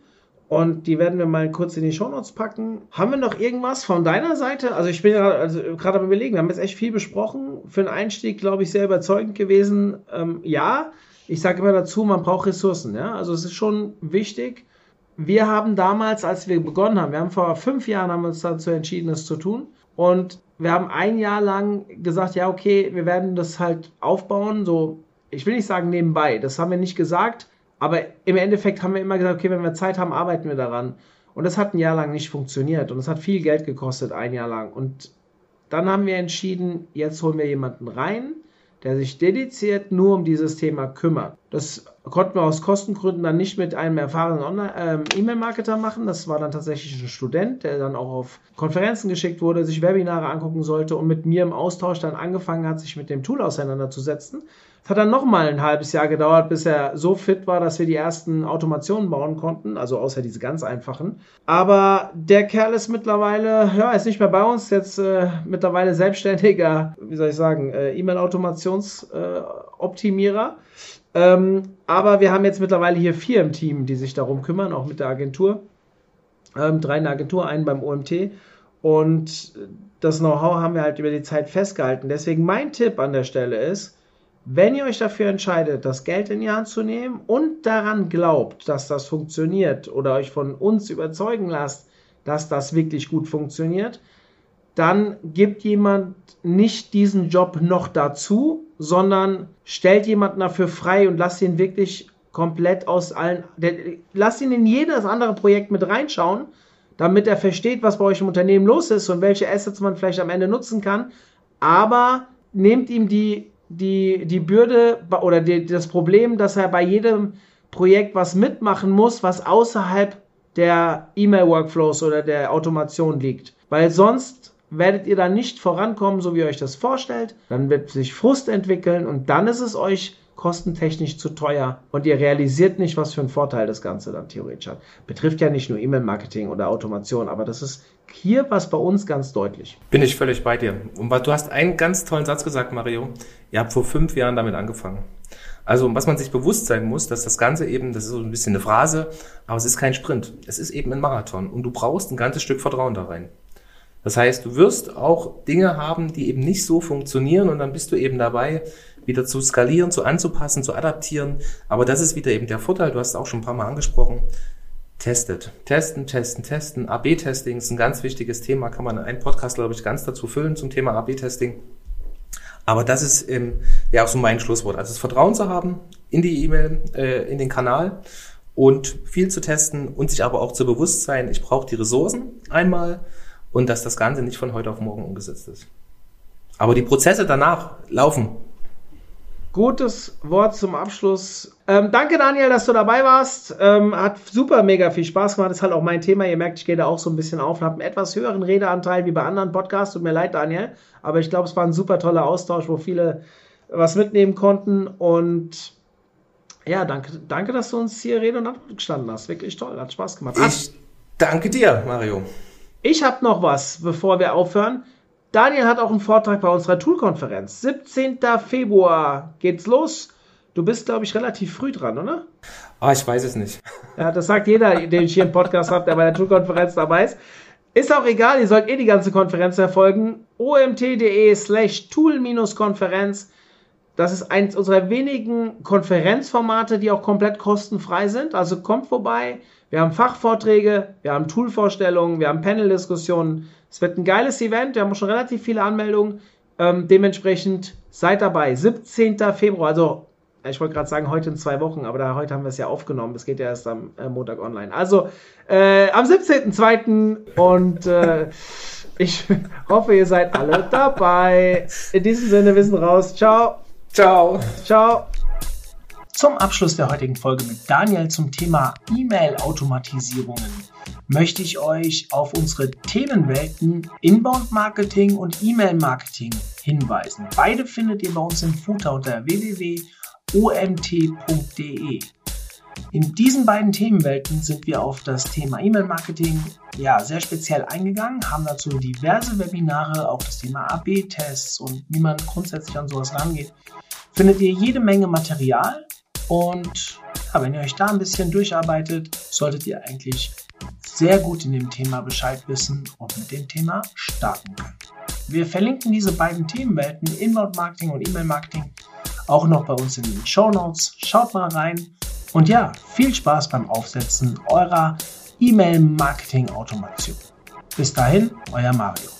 Und die werden wir mal kurz in die Shownotes packen. Haben wir noch irgendwas von deiner Seite? Also ich bin ja also gerade am überlegen, wir haben jetzt echt viel besprochen. Für den Einstieg, glaube ich, sehr überzeugend gewesen. Ähm, ja, ich sage immer dazu, man braucht Ressourcen. Ja? Also es ist schon wichtig. Wir haben damals, als wir begonnen haben, wir haben vor fünf Jahren haben uns dazu entschieden, das zu tun. Und wir haben ein Jahr lang gesagt, ja, okay, wir werden das halt aufbauen, so, ich will nicht sagen nebenbei, das haben wir nicht gesagt, aber im Endeffekt haben wir immer gesagt, okay, wenn wir Zeit haben, arbeiten wir daran. Und das hat ein Jahr lang nicht funktioniert. Und es hat viel Geld gekostet, ein Jahr lang. Und dann haben wir entschieden, jetzt holen wir jemanden rein, der sich dediziert nur um dieses Thema kümmert. Das konnten wir aus Kostengründen dann nicht mit einem erfahrenen ähm, E-Mail-Marketer machen. Das war dann tatsächlich ein Student, der dann auch auf Konferenzen geschickt wurde, sich Webinare angucken sollte und mit mir im Austausch dann angefangen hat, sich mit dem Tool auseinanderzusetzen. Es hat dann nochmal ein halbes Jahr gedauert, bis er so fit war, dass wir die ersten Automationen bauen konnten, also außer diese ganz einfachen. Aber der Kerl ist mittlerweile, ja, ist nicht mehr bei uns, jetzt äh, mittlerweile selbstständiger, wie soll ich sagen, äh, E-Mail-Automationsoptimierer. Äh, ähm, aber wir haben jetzt mittlerweile hier vier im Team, die sich darum kümmern, auch mit der Agentur. Ähm, drei in der Agentur, einen beim OMT. Und das Know-how haben wir halt über die Zeit festgehalten. Deswegen mein Tipp an der Stelle ist, wenn ihr euch dafür entscheidet, das Geld in die Hand zu nehmen und daran glaubt, dass das funktioniert oder euch von uns überzeugen lasst, dass das wirklich gut funktioniert, dann gibt jemand nicht diesen Job noch dazu, sondern stellt jemanden dafür frei und lasst ihn wirklich komplett aus allen, lasst ihn in jedes andere Projekt mit reinschauen, damit er versteht, was bei euch im Unternehmen los ist und welche Assets man vielleicht am Ende nutzen kann. Aber nehmt ihm die die, die Bürde oder die, das Problem, dass er bei jedem Projekt was mitmachen muss, was außerhalb der E-Mail-Workflows oder der Automation liegt. Weil sonst werdet ihr dann nicht vorankommen, so wie ihr euch das vorstellt. Dann wird sich Frust entwickeln und dann ist es euch kostentechnisch zu teuer und ihr realisiert nicht, was für einen Vorteil das Ganze dann theoretisch hat. Betrifft ja nicht nur E-Mail-Marketing oder Automation, aber das ist hier was bei uns ganz deutlich. Bin ich völlig bei dir. Und du hast einen ganz tollen Satz gesagt, Mario. Ihr habt vor fünf Jahren damit angefangen. Also was man sich bewusst sein muss, dass das Ganze eben, das ist so ein bisschen eine Phrase, aber es ist kein Sprint. Es ist eben ein Marathon und du brauchst ein ganzes Stück Vertrauen da rein. Das heißt, du wirst auch Dinge haben, die eben nicht so funktionieren und dann bist du eben dabei, wieder zu skalieren, zu anzupassen, zu adaptieren. Aber das ist wieder eben der Vorteil, du hast es auch schon ein paar Mal angesprochen, testet. Testen, testen, testen. AB-Testing ist ein ganz wichtiges Thema, kann man in einem Podcast, glaube ich, ganz dazu füllen zum Thema AB-Testing. Aber das ist ähm, ja auch so mein Schlusswort. Also das Vertrauen zu haben in die E-Mail, äh, in den Kanal und viel zu testen und sich aber auch zu bewusst sein, ich brauche die Ressourcen einmal und dass das Ganze nicht von heute auf morgen umgesetzt ist. Aber die Prozesse danach laufen. Gutes Wort zum Abschluss. Ähm, danke, Daniel, dass du dabei warst. Ähm, hat super mega viel Spaß gemacht. Ist halt auch mein Thema. Ihr merkt, ich gehe da auch so ein bisschen auf und habe einen etwas höheren Redeanteil wie bei anderen Podcasts. Tut mir leid, Daniel. Aber ich glaube, es war ein super toller Austausch, wo viele was mitnehmen konnten. Und ja, danke, danke, dass du uns hier Rede und Antwort gestanden hast. Wirklich toll. Hat Spaß gemacht. Ich danke dir, Mario. Ich habe noch was, bevor wir aufhören. Daniel hat auch einen Vortrag bei unserer Tool-Konferenz. 17. Februar geht's los. Du bist, glaube ich, relativ früh dran, oder? Ah, ich weiß es nicht. Ja, das sagt jeder, den ich hier im Podcast habe, der bei der Tool-Konferenz dabei ist. Ist auch egal, ihr sollt eh die ganze Konferenz verfolgen. omt.de slash tool-konferenz. Das ist eins unserer wenigen Konferenzformate, die auch komplett kostenfrei sind. Also kommt vorbei. Wir haben Fachvorträge, wir haben Toolvorstellungen, wir haben Panel-Diskussionen. Es wird ein geiles Event. Wir haben schon relativ viele Anmeldungen. Ähm, dementsprechend seid dabei. 17. Februar, also ich wollte gerade sagen, heute in zwei Wochen, aber da, heute haben wir es ja aufgenommen. Es geht ja erst am äh, Montag online. Also äh, am 17.02. und äh, ich hoffe, ihr seid alle dabei. In diesem Sinne, wir sind raus. Ciao. Ciao. Ciao. Zum Abschluss der heutigen Folge mit Daniel zum Thema E-Mail-Automatisierungen möchte ich euch auf unsere Themenwelten Inbound Marketing und E-Mail Marketing hinweisen. Beide findet ihr bei uns im Footer unter www.omt.de. In diesen beiden Themenwelten sind wir auf das Thema E-Mail-Marketing ja, sehr speziell eingegangen, haben dazu diverse Webinare, auch das Thema AB-Tests und wie man grundsätzlich an sowas rangeht. Findet ihr jede Menge Material und ja, wenn ihr euch da ein bisschen durcharbeitet, solltet ihr eigentlich sehr gut in dem Thema Bescheid wissen und mit dem Thema starten können. Wir verlinken diese beiden Themenwelten, Inbound Marketing und E-Mail Marketing, auch noch bei uns in den Show Notes. Schaut mal rein und ja, viel Spaß beim Aufsetzen eurer E-Mail Marketing Automation. Bis dahin, euer Mario.